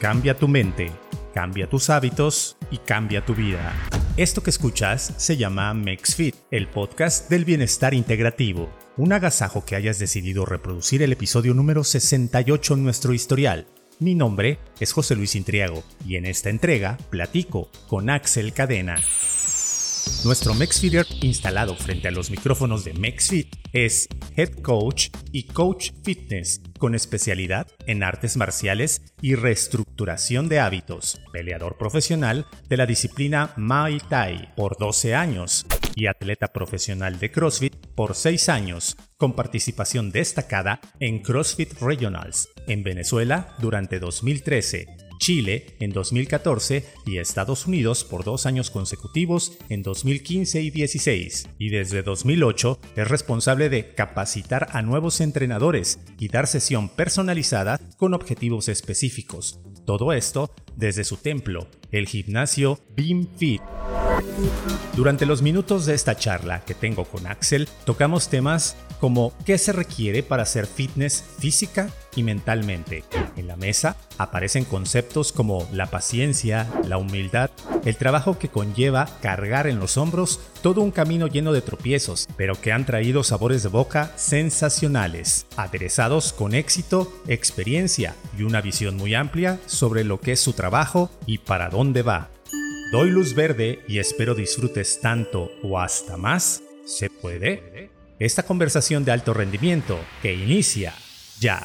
Cambia tu mente, cambia tus hábitos y cambia tu vida. Esto que escuchas se llama MexFit, el podcast del bienestar integrativo. Un agasajo que hayas decidido reproducir el episodio número 68 en nuestro historial. Mi nombre es José Luis Intriago y en esta entrega platico con Axel Cadena. Nuestro MexFeeder instalado frente a los micrófonos de MexFit es Head Coach y Coach Fitness con especialidad en artes marciales y reestructuración de hábitos, peleador profesional de la disciplina Muay Thai por 12 años y atleta profesional de CrossFit por 6 años, con participación destacada en CrossFit Regionals en Venezuela durante 2013 Chile en 2014 y Estados Unidos por dos años consecutivos en 2015 y 16. Y desde 2008 es responsable de capacitar a nuevos entrenadores y dar sesión personalizada con objetivos específicos. Todo esto desde su templo, el gimnasio Beam Fit. Durante los minutos de esta charla que tengo con Axel, tocamos temas como qué se requiere para hacer fitness física y mentalmente. En la mesa aparecen conceptos como la paciencia, la humildad, el trabajo que conlleva cargar en los hombros todo un camino lleno de tropiezos, pero que han traído sabores de boca sensacionales, aderezados con éxito, experiencia y una visión muy amplia sobre lo que es su trabajo y para dónde va. Doy luz verde y espero disfrutes tanto o hasta más. ¿Se puede? Esta conversación de alto rendimiento que inicia ya.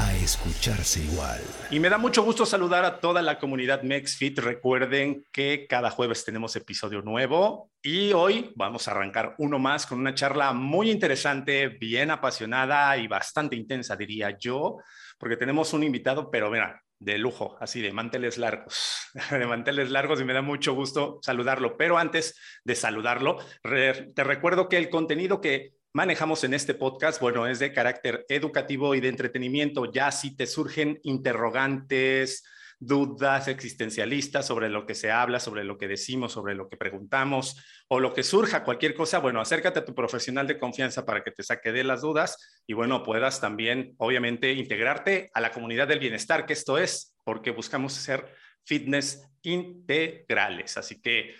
a escucharse igual. Y me da mucho gusto saludar a toda la comunidad MexFit. Recuerden que cada jueves tenemos episodio nuevo y hoy vamos a arrancar uno más con una charla muy interesante, bien apasionada y bastante intensa, diría yo, porque tenemos un invitado, pero mira, de lujo, así de manteles largos, de manteles largos y me da mucho gusto saludarlo. Pero antes de saludarlo, te recuerdo que el contenido que manejamos en este podcast, bueno, es de carácter educativo y de entretenimiento. Ya si te surgen interrogantes, dudas existencialistas sobre lo que se habla, sobre lo que decimos, sobre lo que preguntamos o lo que surja, cualquier cosa, bueno, acércate a tu profesional de confianza para que te saque de las dudas y bueno, puedas también, obviamente, integrarte a la comunidad del bienestar, que esto es, porque buscamos ser fitness integrales. Así que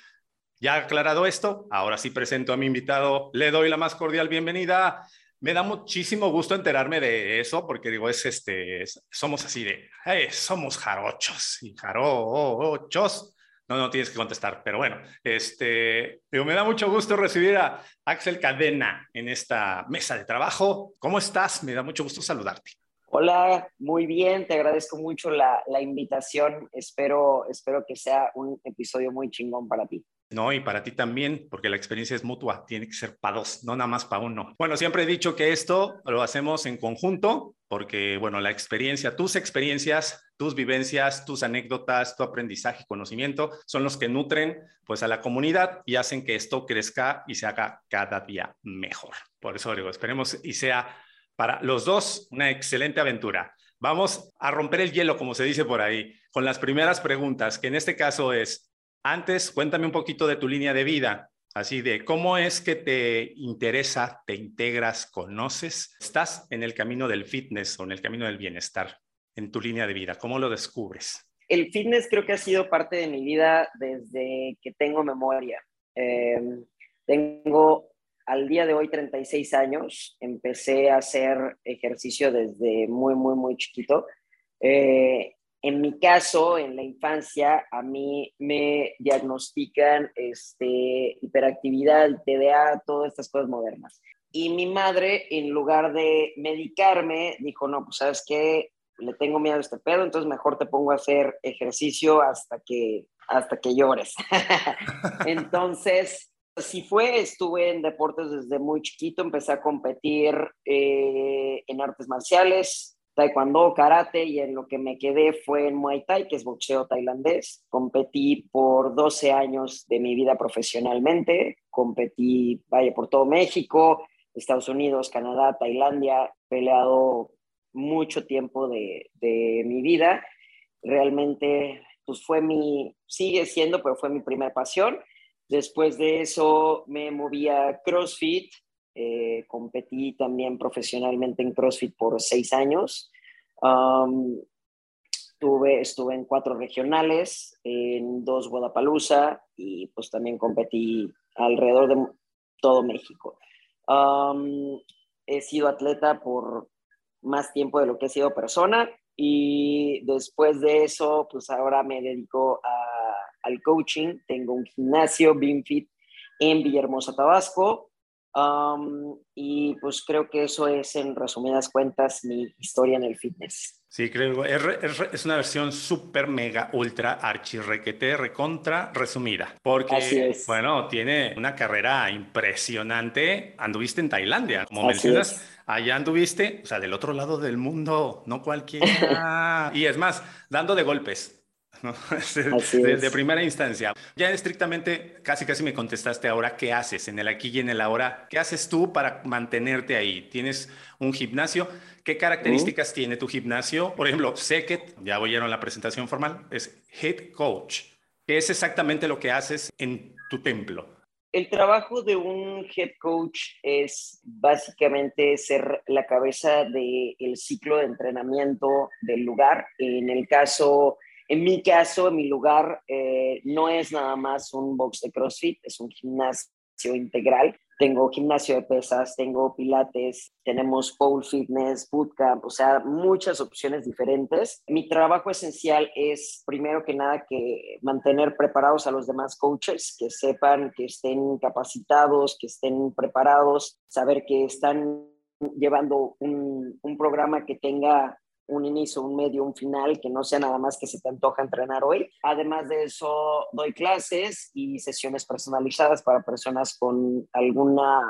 ya aclarado esto, ahora sí presento a mi invitado, le doy la más cordial bienvenida. Me da muchísimo gusto enterarme de eso, porque digo, es este, somos así de, somos jarochos y jarochos. No, no tienes que contestar, pero bueno, este, digo, me da mucho gusto recibir a Axel Cadena en esta mesa de trabajo. ¿Cómo estás? Me da mucho gusto saludarte. Hola, muy bien, te agradezco mucho la, la invitación. Espero, espero que sea un episodio muy chingón para ti. No, y para ti también, porque la experiencia es mutua, tiene que ser para dos, no nada más para uno. Bueno, siempre he dicho que esto lo hacemos en conjunto, porque, bueno, la experiencia, tus experiencias, tus vivencias, tus anécdotas, tu aprendizaje y conocimiento son los que nutren pues a la comunidad y hacen que esto crezca y se haga cada día mejor. Por eso digo, esperemos y sea para los dos una excelente aventura. Vamos a romper el hielo, como se dice por ahí, con las primeras preguntas, que en este caso es, antes, cuéntame un poquito de tu línea de vida, así de cómo es que te interesa, te integras, conoces, estás en el camino del fitness o en el camino del bienestar, en tu línea de vida, ¿cómo lo descubres? El fitness creo que ha sido parte de mi vida desde que tengo memoria. Em, tengo al día de hoy 36 años, empecé a hacer ejercicio desde muy, muy, muy chiquito. Eh, en mi caso, en la infancia, a mí me diagnostican este, hiperactividad, TDA, todas estas cosas modernas. Y mi madre, en lugar de medicarme, dijo, no, pues sabes qué, le tengo miedo a este pedo, entonces mejor te pongo a hacer ejercicio hasta que, hasta que llores. entonces, así fue, estuve en deportes desde muy chiquito, empecé a competir eh, en artes marciales, taekwondo, karate y en lo que me quedé fue en Muay Thai, que es boxeo tailandés. Competí por 12 años de mi vida profesionalmente, competí, vaya, por todo México, Estados Unidos, Canadá, Tailandia, peleado mucho tiempo de, de mi vida. Realmente, pues fue mi, sigue siendo, pero fue mi primera pasión. Después de eso me moví a CrossFit, eh, competí también profesionalmente en CrossFit por seis años. Tuve, estuve en cuatro regionales, en dos Guadalajara y pues también competí alrededor de todo México. he sido atleta por más tiempo de lo que he sido persona y después de eso, pues ahora me dedico al coaching. Tengo un gimnasio, BeamFit, en Villahermosa, Tabasco y pues creo que eso es, en resumidas cuentas, mi historia en el fitness. Sí, creo. Es, es, una versión súper, mega, ultra, archirrequete, recontra, resumida. Porque, bueno, tiene una carrera impresionante. Anduviste en Tailandia, como mencionas. Allá anduviste, o sea, del otro lado del mundo, no cualquiera. y es más, dando de golpes. de, primera instancia. Ya estrictamente, casi casi me contestaste ahora, ¿qué haces en el aquí y en el ahora? ¿Qué haces tú para mantenerte ahí? ¿Tienes un gimnasio? ¿Qué características tiene tu gimnasio? Por ejemplo, sé que, ya oyeron la presentación formal, es Head Coach. ¿Qué es exactamente lo que haces en tu templo? El trabajo de un head coach es básicamente ser la cabeza del ciclo de entrenamiento del lugar. En el caso en mi caso, en mi lugar, eh, no es nada más un box de CrossFit, es un gimnasio integral. Tengo gimnasio de pesas, tengo pilates, tenemos pole fitness, bootcamp, o sea, muchas opciones diferentes. Mi trabajo esencial es, primero que nada, que mantener preparados a los demás coaches, que sepan que estén capacitados, que estén preparados, saber que están llevando un, un programa que tenga un inicio, un medio, un final, que no sea nada más que se te antoja entrenar hoy. Además de eso, doy clases y sesiones personalizadas para personas con alguna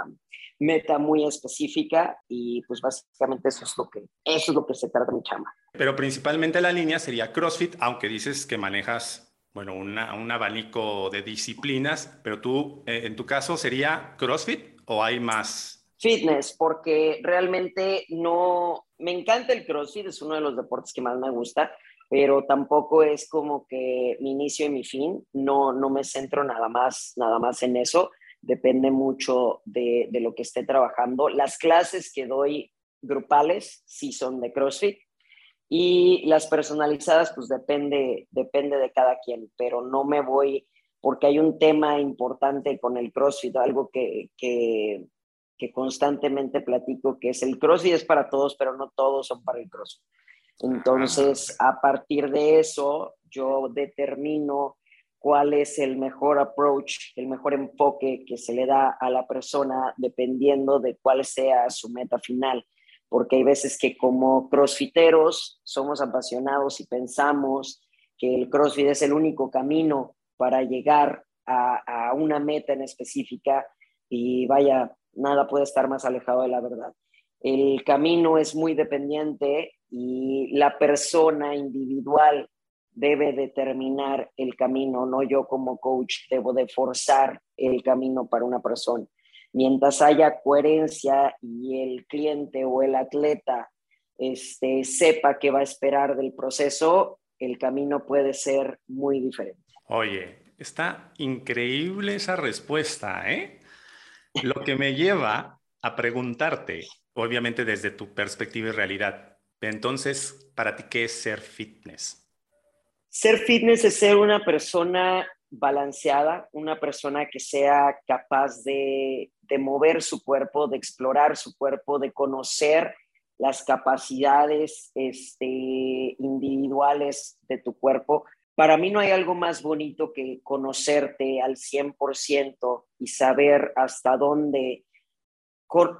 meta muy específica y pues básicamente eso es lo que, eso es lo que se trata mi chama. Pero principalmente la línea sería CrossFit, aunque dices que manejas, bueno, una, un abanico de disciplinas, pero tú, eh, en tu caso, ¿sería CrossFit o hay más? Fitness, porque realmente no, me encanta el CrossFit, es uno de los deportes que más me gusta, pero tampoco es como que mi inicio y mi fin, no, no me centro nada más, nada más en eso, depende mucho de, de lo que esté trabajando. Las clases que doy grupales sí son de CrossFit y las personalizadas pues depende, depende de cada quien, pero no me voy porque hay un tema importante con el CrossFit, algo que, que que constantemente platico, que es el CrossFit es para todos, pero no todos son para el CrossFit. Entonces, a partir de eso, yo determino cuál es el mejor approach, el mejor enfoque que se le da a la persona dependiendo de cuál sea su meta final. Porque hay veces que como crossfiteros somos apasionados y pensamos que el crossfit es el único camino para llegar a, a una meta en específica y vaya, nada puede estar más alejado de la verdad. El camino es muy dependiente y la persona individual debe determinar el camino, no yo como coach debo de forzar el camino para una persona. Mientras haya coherencia y el cliente o el atleta este, sepa qué va a esperar del proceso, el camino puede ser muy diferente. Oye, está increíble esa respuesta, ¿eh? Lo que me lleva a preguntarte, obviamente desde tu perspectiva y realidad, entonces, para ti, ¿qué es ser fitness? Ser fitness es ser una persona balanceada, una persona que sea capaz de, mover su cuerpo, de explorar su cuerpo, de conocer las capacidades este, individuales de tu cuerpo, para mí no hay algo más bonito que conocerte al 100% y saber hasta dónde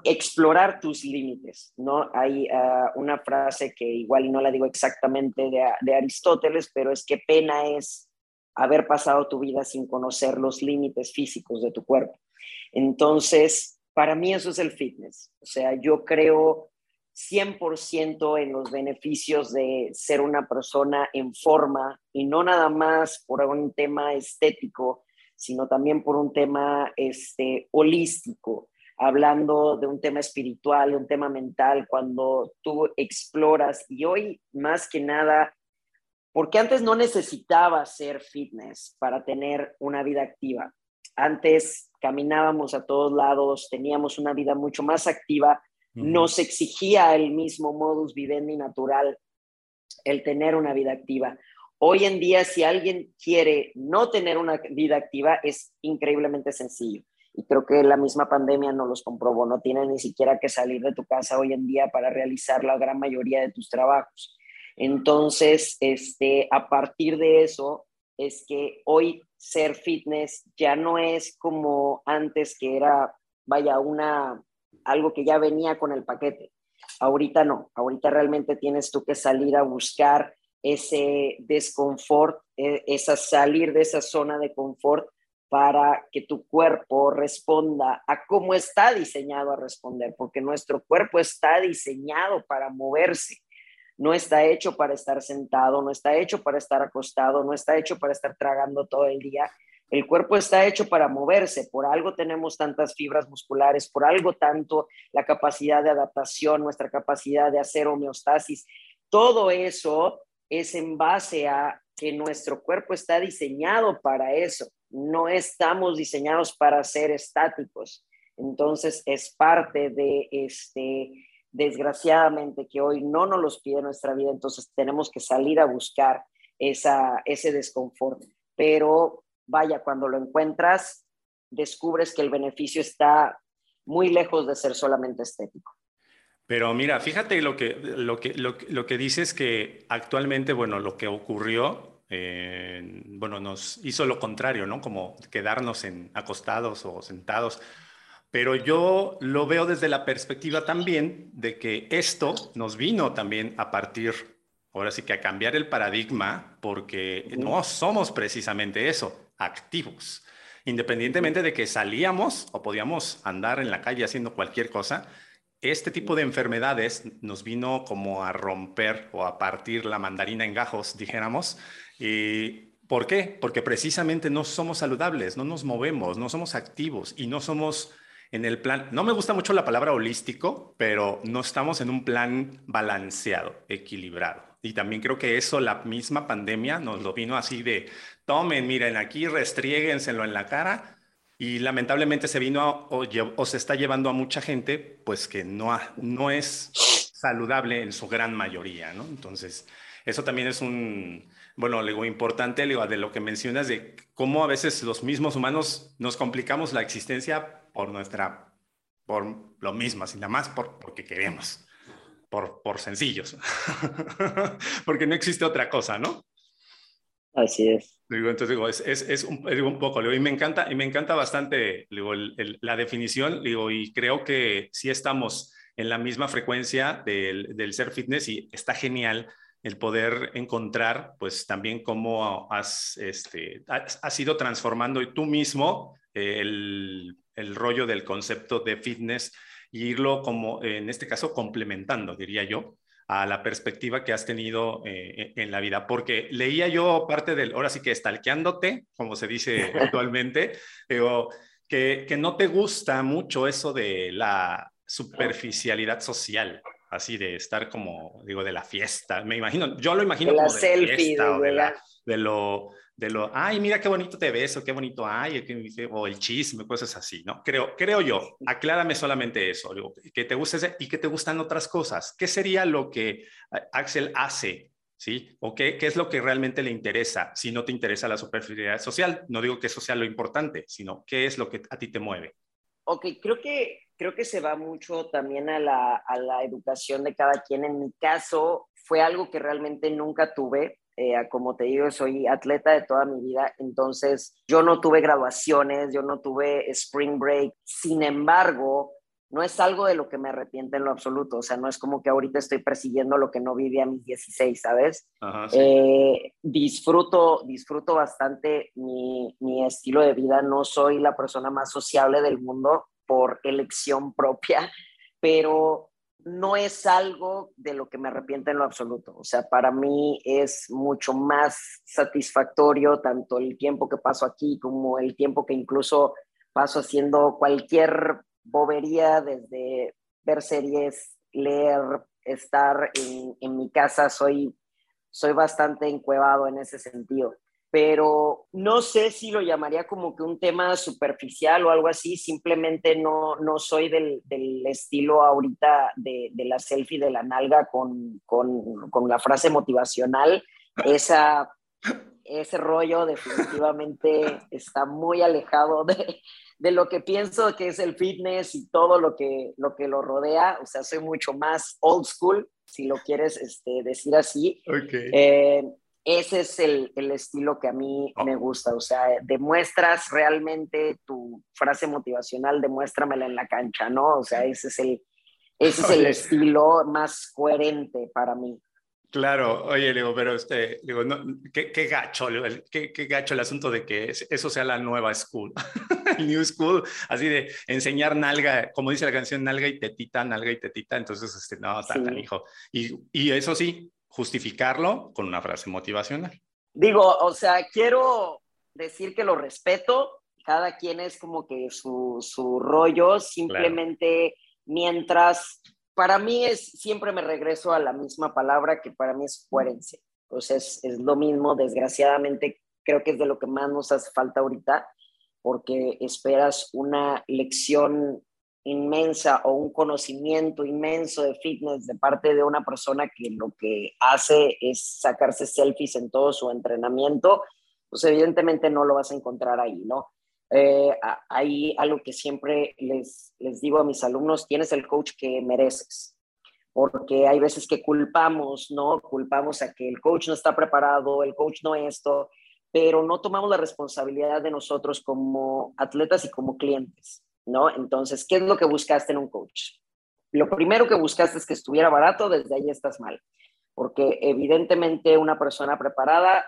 explorar tus límites, ¿no? Hay ah, una frase que igual no la digo exactamente de, de Aristóteles, pero es que pena es haber pasado tu vida sin conocer los límites físicos de tu cuerpo. Entonces, para mí eso es el fitness. O sea, yo creo 100% en los beneficios de ser una persona en forma y no nada más por un tema estético, sino también por un tema este, holístico, hablando de un tema espiritual, un tema mental, cuando tú exploras y hoy más que nada, porque antes no necesitaba ser fitness para tener una vida activa. Antes caminábamos a todos lados, teníamos una vida mucho más activa, nos exigía el mismo modus vivendi natural el tener una vida activa. Hoy en día, si alguien quiere no tener una vida activa, es increíblemente sencillo. Y creo que la misma pandemia no los comprobó. No tienes ni siquiera que salir de tu casa hoy en día para realizar la gran mayoría de tus trabajos. Entonces, este, a partir de eso, es que hoy ser fitness ya no es como antes que era, vaya, una, algo que ya venía con el paquete. Ahorita no, ahorita realmente tienes tú que salir a buscar ese desconfort, e, esa salir de esa zona de confort para que tu cuerpo responda a cómo está diseñado a responder, porque nuestro cuerpo está diseñado para moverse, no está hecho para estar sentado, no está hecho para estar acostado, no está hecho para estar tragando todo el día. El cuerpo está hecho para moverse, por algo tenemos tantas fibras musculares, por algo tanto la capacidad de adaptación, nuestra capacidad de hacer homeostasis. Todo eso es en base a que nuestro cuerpo está diseñado para eso. No estamos diseñados para ser estáticos. Entonces es parte de este, desgraciadamente, que hoy no nos los pide nuestra vida, entonces tenemos que salir a buscar esa, ese desconfort. Pero vaya, cuando lo encuentras, descubres que el beneficio está muy lejos de ser solamente estético. Pero mira, fíjate lo que, lo que, lo, que dices que actualmente, bueno, lo que ocurrió, eh, bueno, nos hizo lo contrario, ¿no? Como quedarnos en, acostados o sentados. Pero yo lo veo desde la perspectiva también de que esto nos vino también a partir, ahora sí que a cambiar el paradigma, porque no somos precisamente eso, activos. Independientemente de que salíamos o podíamos andar en la calle haciendo cualquier cosa, este tipo de enfermedades nos vino como a romper o a partir la mandarina en gajos, dijéramos. ¿Y ¿Por qué? Porque precisamente no somos saludables, no nos movemos, no somos activos y no somos en el plan, no me gusta mucho la palabra holístico, pero no estamos en un plan balanceado, equilibrado. Y también creo que eso, la misma pandemia nos lo vino así de, tomen, miren, aquí restriéguenselo en la cara y lamentablemente se vino o, se está llevando a mucha gente, pues que no, no es saludable en su gran mayoría, ¿no? Entonces, eso también es un, bueno, algo importante, digo, de lo que mencionas, de cómo a veces los mismos humanos nos complicamos la existencia por nuestra, por lo mismo, así nada más por, porque queremos, por, por sencillos, porque no existe otra cosa, ¿no? Así es. Entonces digo, es, un, poco, y me encanta, y me encanta bastante la definición, digo, y creo que sí estamos en la misma frecuencia del, ser fitness y está genial el poder encontrar, pues también cómo has, este, has, ido transformando tú mismo el, el rollo del concepto de fitness y irlo como, en este caso, complementando, diría yo, a la perspectiva que has tenido eh, en la vida, porque leía yo parte del, ahora sí que estalqueándote, como se dice actualmente, pero que, que no te gusta mucho eso de la superficialidad social, así de estar como, digo, de la fiesta. Me imagino, yo lo imagino como de la fiesta o de, la, de, lo, de lo, ay, mira qué bonito te ves, o qué bonito hay, o el chisme, cosas así, ¿no? Creo, creo yo, aclárame solamente eso, que te guste y que te gustan otras cosas. ¿Qué sería lo que Axel hace, sí? ¿O qué, qué es lo que realmente le interesa si no te interesa la superficialidad social? No digo que eso sea lo importante, sino qué es lo que a ti te mueve. Ok, creo que, creo que se va mucho también a la, a la educación de cada quien. En mi caso, fue algo que realmente nunca tuve eh, como te digo, soy atleta de toda mi vida, entonces yo no tuve graduaciones, yo no tuve spring break, sin embargo, no es algo de lo que me arrepiente en lo absoluto, o sea, no es como que ahorita estoy persiguiendo lo que no viví a mis 16, ¿sabes? Eh, disfruto, disfruto bastante mi, mi estilo de vida, no soy la persona más sociable del mundo por elección propia, pero no es algo de lo que me arrepiento en lo absoluto. O sea, para mí es mucho más satisfactorio tanto el tiempo que paso aquí como el tiempo que incluso paso haciendo cualquier bobería, desde ver series, leer, estar en, mi casa. Soy, soy bastante encuevado en ese sentido pero no sé si lo llamaría como que un tema superficial o algo así, simplemente no, no soy del, del estilo ahorita de, de, la selfie de la nalga con, con, con la frase motivacional, Esa, ese rollo definitivamente está muy alejado de, de, lo que pienso que es el fitness y todo lo que lo, que lo rodea, o sea, soy mucho más old school, si lo quieres este, decir así. Okay. Eh, ese es el, el, estilo que a mí me gusta, o sea, demuestras realmente tu frase motivacional, demuéstramela en la cancha, ¿no? O sea, ese es el, ese es el estilo más coherente para mí. Claro, oye, digo, pero este, digo, no, qué, qué, gacho, qué, qué, gacho el asunto de que eso sea la nueva school, el new school, así de enseñar nalga, como dice la canción, nalga y tetita, nalga y tetita, entonces, este, no, tan, sí. hijo. Y, y eso sí, justificarlo con una frase motivacional. Digo, o sea, quiero decir que lo respeto, cada quien es como que su, su rollo, simplemente mientras, para mí es, siempre me regreso a la misma palabra que para mí es coherencia. O sea, es, es lo mismo, desgraciadamente creo que es de lo que más nos hace falta ahorita, porque esperas una lección inmensa o un conocimiento inmenso de fitness de parte de una persona que lo que hace es sacarse selfies en todo su entrenamiento, pues evidentemente no lo vas a encontrar ahí, ¿no? Eh, hay algo que siempre les, les digo a mis alumnos, tienes el coach que mereces, porque hay veces que culpamos, ¿no? Culpamos a que el coach no está preparado, el coach no esto, pero no tomamos la responsabilidad de nosotros como atletas y como clientes. ¿No? Entonces, ¿qué es lo que buscaste en un coach? Lo primero que buscaste es que estuviera barato, desde ahí estás mal, porque evidentemente una persona preparada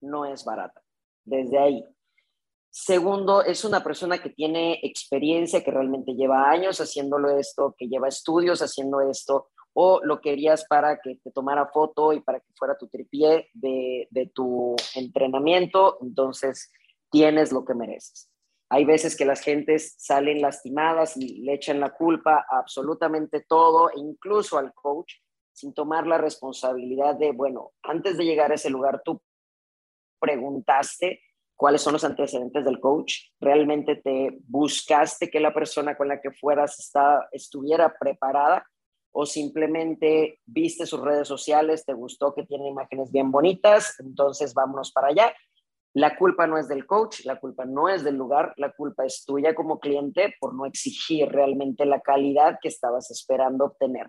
no es barata, desde ahí. Segundo, es una persona que tiene experiencia, que realmente lleva años haciéndolo esto, que lleva estudios haciendo esto, o lo querías para que te tomara foto y para que fuera tu tripié de, de tu entrenamiento, entonces tienes lo que mereces. Hay veces que las gentes salen lastimadas y le echan la culpa a absolutamente todo, e incluso al coach, sin tomar la responsabilidad de, bueno, antes de llegar a ese lugar, tú preguntaste cuáles son los antecedentes del coach, realmente te buscaste que la persona con la que fueras está, estuviera preparada o simplemente viste sus redes sociales, te gustó que tiene imágenes bien bonitas, entonces vámonos para allá la culpa no es del coach, la culpa no es del lugar, la culpa es tuya como cliente por no exigir realmente la calidad que estabas esperando obtener.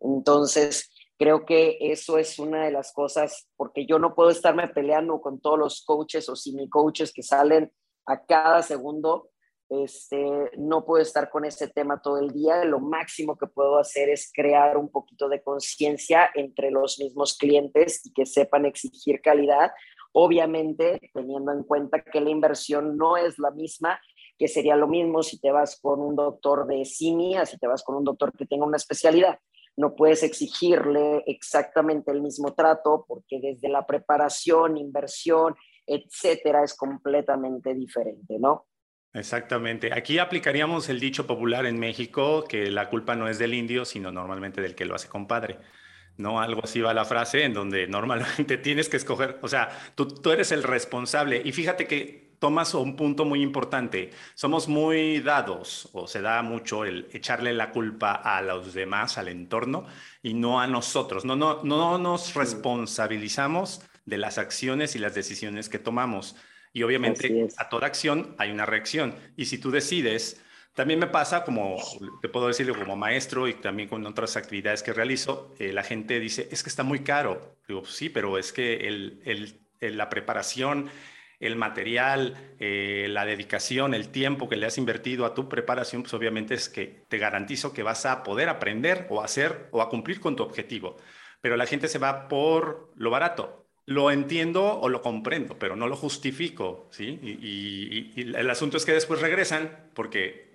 Entonces, creo que eso es una de las cosas, porque yo no puedo estarme peleando con todos los coaches o semi coaches que salen a cada segundo. Este, no puedo estar con ese tema todo el día. Lo máximo que puedo hacer es crear un poquito de conciencia entre los mismos clientes y que sepan exigir calidad Obviamente, teniendo en cuenta que la inversión no es la misma, que sería lo mismo si te vas con un doctor de simia, si te vas con un doctor que tenga una especialidad. No puedes exigirle exactamente el mismo trato porque desde la preparación, inversión, etcétera, es completamente diferente, ¿no? Exactamente. Aquí aplicaríamos el dicho popular en México que la culpa no es del indio, sino normalmente del que lo hace compadre. ¿No? Algo así va la frase, en donde normalmente tienes que escoger, o sea, tú, tú, eres el responsable. Y fíjate que tomas un punto muy importante. Somos muy dados, o se da mucho el echarle la culpa a los demás, al entorno, y no a nosotros. No, no, no nos responsabilizamos de las acciones y las decisiones que tomamos. Y obviamente a toda acción hay una reacción. Y si tú decides también me pasa, como te puedo decir, como maestro y también con otras actividades que realizo, eh, la gente dice, es que está muy caro. Digo, sí, pero es que el, el, la preparación, el material, eh, la dedicación, el tiempo que le has invertido a tu preparación, pues obviamente es que te garantizo que vas a poder aprender o hacer o a cumplir con tu objetivo. Pero la gente se va por lo barato. Lo entiendo o lo comprendo, pero no lo justifico, ¿sí? Y, y, y el asunto es que después regresan porque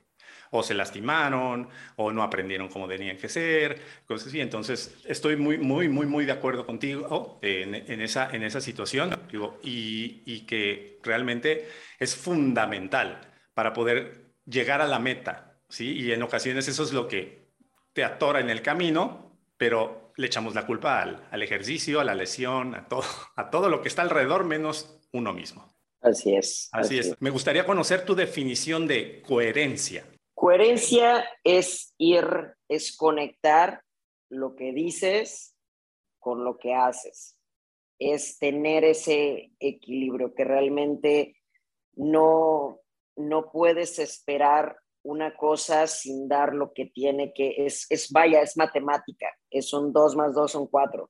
o se lastimaron, o no aprendieron como tenían que ser, cosas así. Entonces, estoy muy, muy, muy, muy de acuerdo contigo en, esa, en esa situación y, y que realmente es fundamental para poder llegar a la meta, ¿sí? Y en ocasiones eso es lo que te atora en el camino, pero le echamos la culpa al, al ejercicio, a la lesión, a todo, a todo lo que está alrededor menos uno mismo. Así es. Así, es. Me gustaría conocer tu definición de coherencia. Coherencia es ir, es conectar lo que dices con lo que haces. Es tener ese equilibrio que realmente no, no puedes esperar una cosa sin dar lo que tiene que, es, es vaya, es matemática, es un 2 más 2 son 4.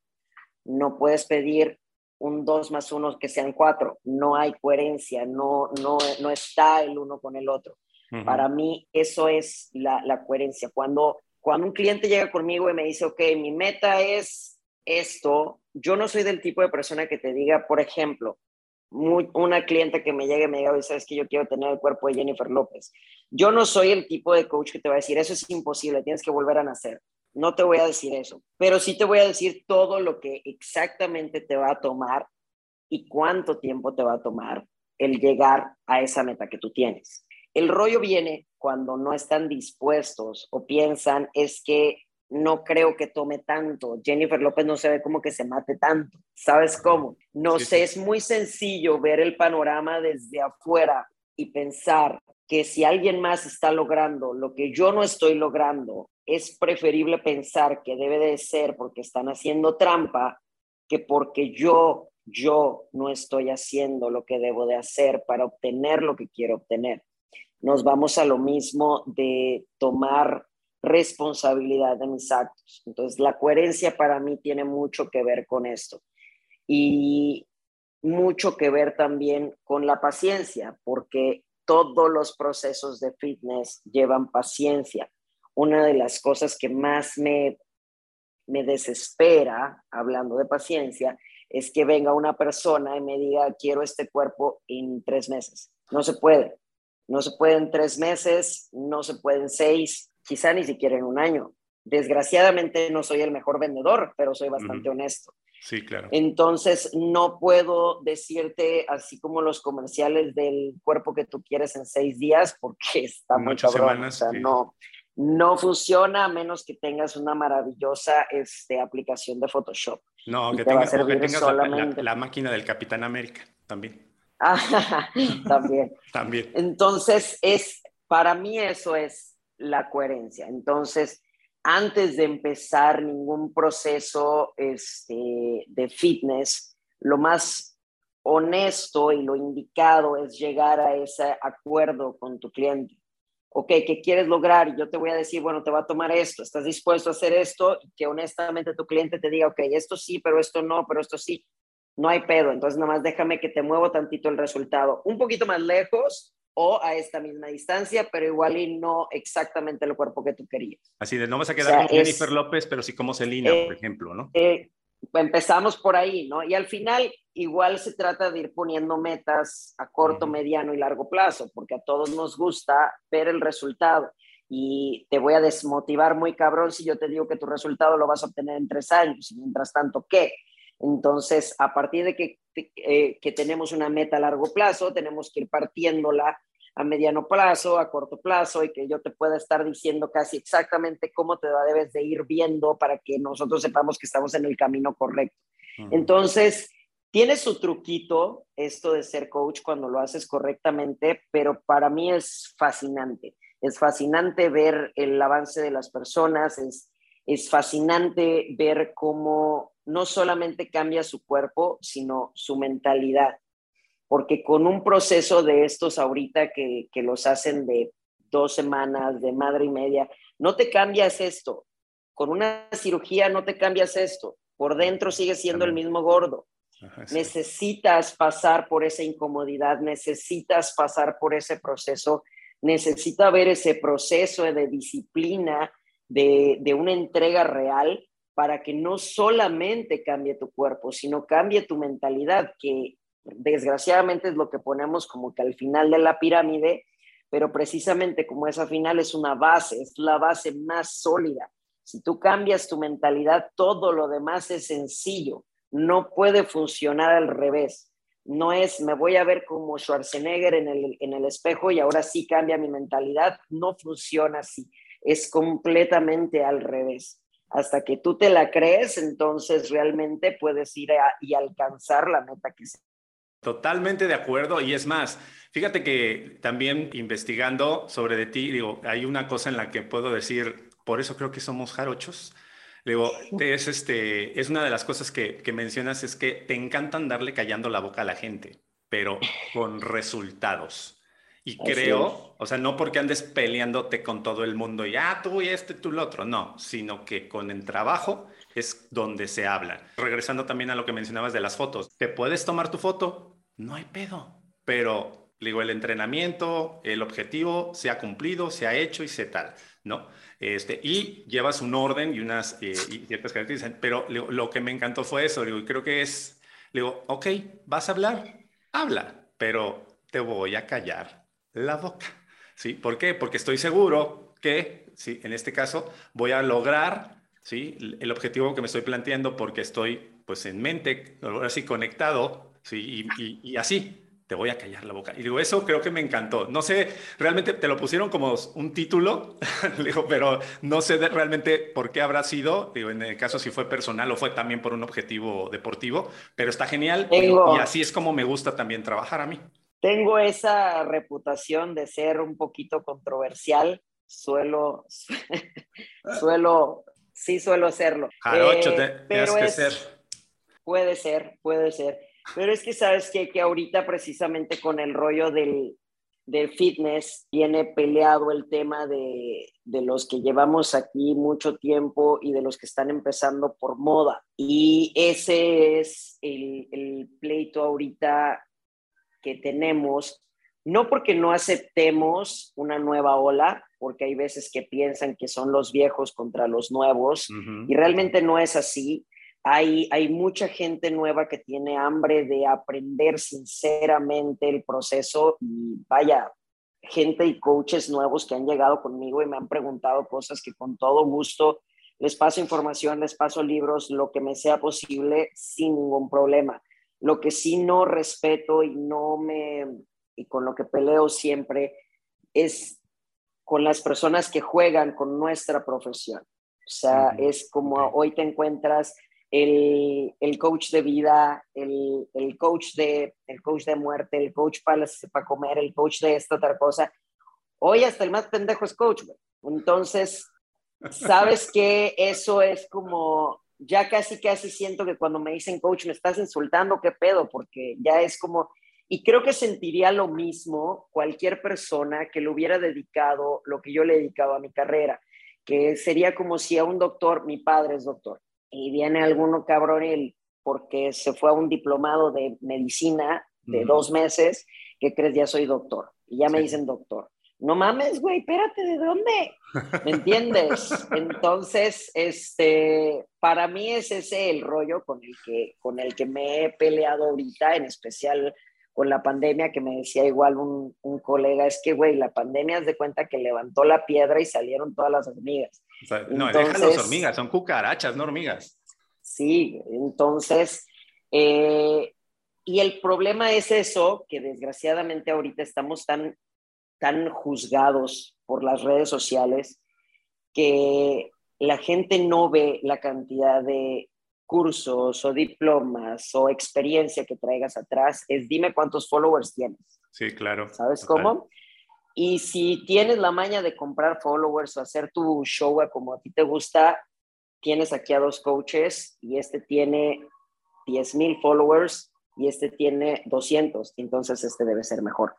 No puedes pedir un 2 más 1 que sean 4. No hay coherencia, no, no, no está el uno con el otro. Para mí eso es la, coherencia. Cuando, cuando un cliente llega conmigo y me dice, ok, mi meta es esto, yo no soy del tipo de persona que te diga, por ejemplo, una cliente que me llegue y me diga, sabes que yo quiero tener el cuerpo de Jennifer López. Yo no soy el tipo de coach que te va a decir, eso es imposible, tienes que volver a nacer. No te voy a decir eso, pero sí te voy a decir todo lo que exactamente te va a tomar y cuánto tiempo te va a tomar el llegar a esa meta que tú tienes. El rollo viene cuando no están dispuestos o piensan es que no creo que tome tanto. Jennifer López no se ve como que se mate tanto. ¿Sabes cómo? No sé, es muy sencillo ver el panorama desde afuera y pensar que si alguien más está logrando lo que yo no estoy logrando, es preferible pensar que debe de ser porque están haciendo trampa que porque yo, yo no estoy haciendo lo que debo de hacer para obtener lo que quiero obtener. Nos vamos a lo mismo de tomar responsabilidad de mis actos. Entonces, la coherencia para mí tiene mucho que ver con esto y mucho que ver también con la paciencia, porque todos los procesos de fitness llevan paciencia. Una de las cosas que más me, me desespera, hablando de paciencia, es que venga una persona y me diga, quiero este cuerpo en tres meses. No se puede. No se puede en tres meses, no se puede en seis, quizá ni siquiera en un año. Desgraciadamente no soy el mejor vendedor, pero soy bastante honesto. Sí, claro. Entonces, no puedo decirte así como los comerciales del cuerpo que tú quieres en seis días, porque está muy cabrón. o sea, no, no funciona a menos que tengas una maravillosa este, aplicación de Photoshop. No, que, tengas, solamente... la, máquina del Capitán América también. también. también. Entonces, es, para mí eso es la coherencia. Entonces, antes de empezar ningún proceso este, de fitness, lo más honesto y lo indicado es llegar a ese acuerdo con tu cliente. Ok, ¿qué quieres lograr? Yo te voy a decir, bueno, te va a tomar esto, estás dispuesto a hacer esto y que honestamente tu cliente te diga, ok, esto sí, pero esto no, pero esto sí. No hay pedo, entonces nada más déjame que te muevo tantito el resultado. Un poquito más lejos, o a esta misma distancia, pero igual y no exactamente el cuerpo que tú querías. Así de, no vas a quedar como Jennifer López, pero sí como por eh, ejemplo, ¿no? Eh, empezamos por ahí, ¿no? Y al final igual se trata de ir poniendo metas a corto, mediano y largo plazo, porque a todos nos gusta ver el resultado. Y te voy a desmotivar muy cabrón si yo te digo que tu resultado lo vas a obtener en tres años. Y mientras tanto, ¿qué? Entonces, a partir de que, eh, que tenemos una meta a largo plazo, tenemos que ir partiéndola a mediano plazo, a corto plazo, y que yo te pueda estar diciendo casi exactamente cómo te debes de ir viendo para que nosotros sepamos que estamos en el camino correcto. Entonces, tiene su truquito esto de ser coach cuando lo haces correctamente, pero para mí es fascinante. Es fascinante ver el avance de las personas, es, es fascinante ver cómo no solamente cambia su cuerpo, sino su mentalidad. Porque con un proceso de estos ahorita que, los hacen de dos semanas, de madre y media, no te cambias esto. Con una cirugía no te cambias esto. Por dentro sigues siendo el mismo gordo. Necesitas pasar por esa incomodidad, necesitas pasar por ese proceso, necesita ver ese proceso de disciplina, de, de una entrega real para que no solamente cambie tu cuerpo, sino cambie tu mentalidad, que desgraciadamente es lo que ponemos como que al final de la pirámide, pero precisamente como esa final es una base, es la base más sólida. Si tú cambias tu mentalidad, todo lo demás es sencillo. No puede funcionar al revés. No es, me voy a ver como Schwarzenegger en el, en el espejo y ahora sí cambia mi mentalidad. No funciona así. Es completamente al revés. Hasta que tú te la crees, entonces realmente puedes ir y alcanzar la meta que sea. Totalmente de acuerdo. Y es más, fíjate que también investigando sobre de ti, digo, hay una cosa en la que puedo decir, por eso creo que somos jarochos. Digo, es, este, es una de las cosas que, que mencionas, es que te encantan darle callando la boca a la gente, pero con resultados. Y creo, o sea, no porque andes peleándote con todo el mundo y, ah, tú y este, tú el otro, no, sino que con el trabajo es donde se habla. Regresando también a lo que mencionabas de las fotos, ¿te puedes tomar tu foto? no hay pedo. Pero, digo, el entrenamiento, el objetivo se ha cumplido, se ha hecho y se tal, ¿no? Este, y llevas un orden y unas eh, y ciertas características. Pero lo que me encantó fue eso, digo, y creo que es, digo, ok, vas a hablar, habla, pero te voy a callar la boca, ¿sí? ¿Por qué? Porque estoy seguro que, sí, en este caso, voy a lograr, ¿sí? El objetivo que me estoy planteando porque estoy, pues, en mente, ahora sí, conectado ¿sí? Y, así, te voy a callar la boca. Y digo, eso creo que me encantó. No sé, realmente te lo pusieron como un título, digo, pero no sé realmente por qué habrá sido, digo, en el caso si fue personal o fue también por un objetivo deportivo, pero está genial y, así es como me gusta también trabajar a mí. Tengo esa reputación de ser un poquito controversial, suelo, suelo, sí suelo serlo. Jarocho, eh, tienes que ser. Puede ser, puede ser. Pero es que sabes que, que ahorita precisamente con el rollo del, del fitness viene peleado el tema de, de, los que llevamos aquí mucho tiempo y de los que están empezando por moda. Y ese es el, el pleito ahorita que tenemos, no porque no aceptemos una nueva ola, porque hay veces que piensan que son los viejos contra los nuevos, y realmente no es así hay, mucha gente nueva que tiene hambre de aprender sinceramente el proceso y vaya, gente y coaches nuevos que han llegado conmigo y me han preguntado cosas que con todo gusto les paso información, les paso libros, lo que me sea posible sin ningún problema. Lo que sí no respeto y no me y con lo que peleo siempre es con las personas que juegan con nuestra profesión. O sea, es como hoy te encuentras el, coach de vida, el, coach de, el coach de muerte, el coach para, para comer, el coach de esta otra cosa. Hoy hasta el más pendejo es coach, Entonces, sabes que eso es como, ya casi, casi siento que cuando me dicen coach me estás insultando, qué pedo, porque ya es como, y creo que sentiría lo mismo cualquier persona que le hubiera dedicado lo que yo le he dedicado a mi carrera, que sería como si a un doctor, mi padre es doctor, y viene alguno cabrón y porque se fue a un diplomado de medicina de dos meses, que crees? Ya soy doctor. Y ya me dicen doctor. No mames, güey, espérate, ¿de dónde? ¿Me entiendes? Entonces, este, para mí es ese el rollo con el que, con el que me he peleado ahorita, en especial con la pandemia, que me decía igual un, un colega, es que, güey, la pandemia es de cuenta que levantó la piedra y salieron todas las hormigas no, dejan las hormigas, son cucarachas, no hormigas. Sí, entonces, eh, y el problema es eso, que desgraciadamente ahorita estamos tan, tan juzgados por las redes sociales que la gente no ve la cantidad de cursos o diplomas o experiencia que traigas atrás, es dime cuántos followers tienes. Sí, claro. ¿Sabes cómo? Y si tienes la maña de comprar followers o hacer tu show como a ti te gusta, tienes aquí a dos coaches y este tiene 10 mil followers y este tiene 200, entonces este debe ser mejor.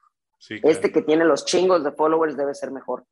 Este que tiene los chingos de followers debe ser mejor.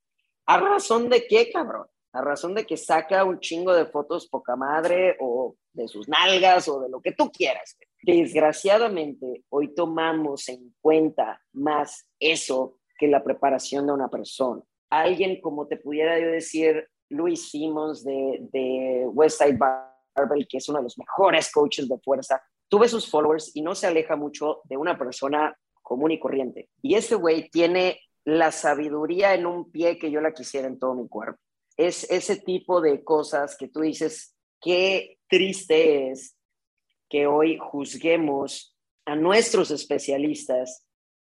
¿A razón de qué, cabrón? A razón de que saca un chingo de fotos poca madre o de sus nalgas o de lo que tú quieras. Desgraciadamente, hoy tomamos en cuenta más eso que la preparación de una persona. Alguien como te pudiera yo decir, Luis Simmons de, de Westside Barbell, que es uno de los mejores coaches de fuerza, tuve sus followers y no se aleja mucho de una persona común y corriente. Y ese güey tiene la sabiduría en un pie que yo la quisiera en todo mi cuerpo. Es ese tipo de cosas que tú dices, qué triste es que hoy juzguemos a nuestros especialistas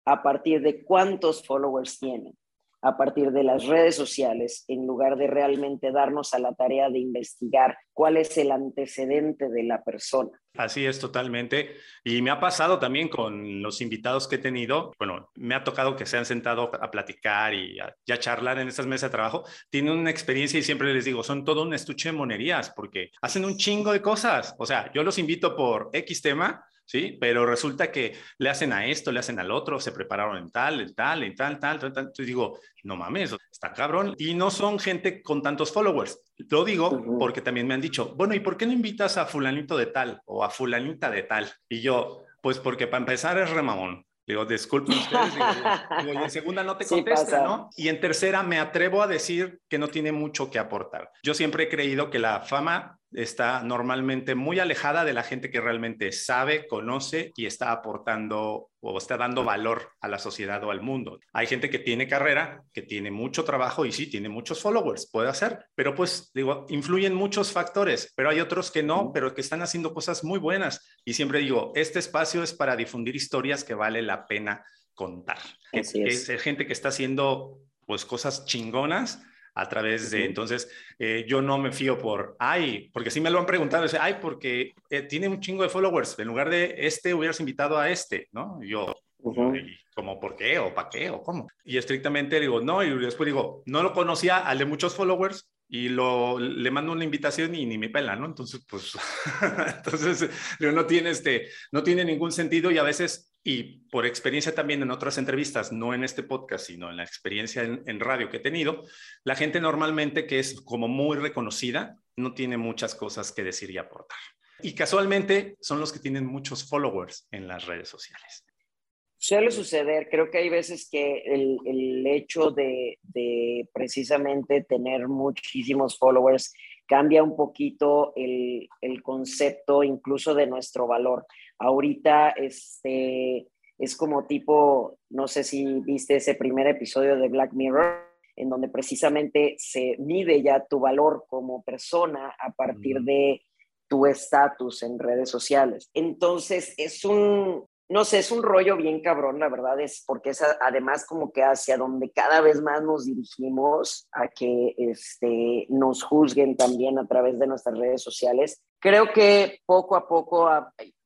a partir de cuántos followers tienen a partir de las redes sociales en lugar de realmente darnos a la tarea de investigar cuál es el antecedente de la persona. Así es, totalmente. Y me ha pasado también con los invitados que he tenido. Bueno, me ha tocado que se han sentado a platicar y a, charlar en estas mesas de trabajo. Tienen una experiencia y siempre les digo, son todo un estuche de monerías porque hacen un chingo de cosas. O sea, yo los invito por X tema ¿sí? Pero resulta que le hacen a esto, le hacen al otro, se prepararon en tal, en tal, en tal, tal, tal, Entonces digo, no mames, está cabrón. Y no son gente con tantos followers. Lo digo porque también me han dicho, bueno, ¿y por qué no invitas a fulanito de tal o a fulanita de tal? Y yo, pues porque para empezar es remamón. Digo, disculpen ustedes. Digo, y en segunda no te contesta, ¿no? Y en tercera me atrevo a decir que no tiene mucho que aportar. Yo siempre he creído que la fama está normalmente muy alejada de la gente que realmente sabe, conoce y está aportando o está dando valor a la sociedad o al mundo. Hay gente que tiene carrera, que tiene mucho trabajo y sí, tiene muchos followers, puede hacer, pero pues digo, influyen muchos factores, pero hay otros que no, pero que están haciendo cosas muy buenas. Y siempre digo, este espacio es para difundir historias que vale la pena contar. es. es gente que está haciendo pues cosas chingonas a través de, entonces, eh, yo no me fío por, ay, porque sí me lo han preguntado, dice, ay, porque eh, tiene un chingo de followers, en lugar de este hubieras invitado a este, ¿no? yo, como, ¿por qué? ¿O para qué? ¿O cómo? Y estrictamente digo, no, y después digo, no lo conocía al de muchos followers, y lo, le mando una invitación y ni me pela, ¿no? Entonces, pues, entonces, no tiene, este, no tiene ningún sentido y a veces y por experiencia también en otras entrevistas, no en este podcast, sino en la experiencia en, radio que he tenido, la gente normalmente que es como muy reconocida no tiene muchas cosas que decir y aportar. Y casualmente son los que tienen muchos followers en las redes sociales. Suele suceder, creo que hay veces que el, hecho de, precisamente tener muchísimos followers cambia un poquito el concepto incluso de nuestro valor. Ahorita este, es como tipo, no sé si viste ese primer episodio de Black Mirror, en donde precisamente se mide ya tu valor como persona a partir de tu estatus en redes sociales. Entonces, es un, no sé, es un rollo bien cabrón, la verdad es porque es además como que hacia donde cada vez más nos dirigimos a que este, nos juzguen también a través de nuestras redes sociales. Creo que poco a poco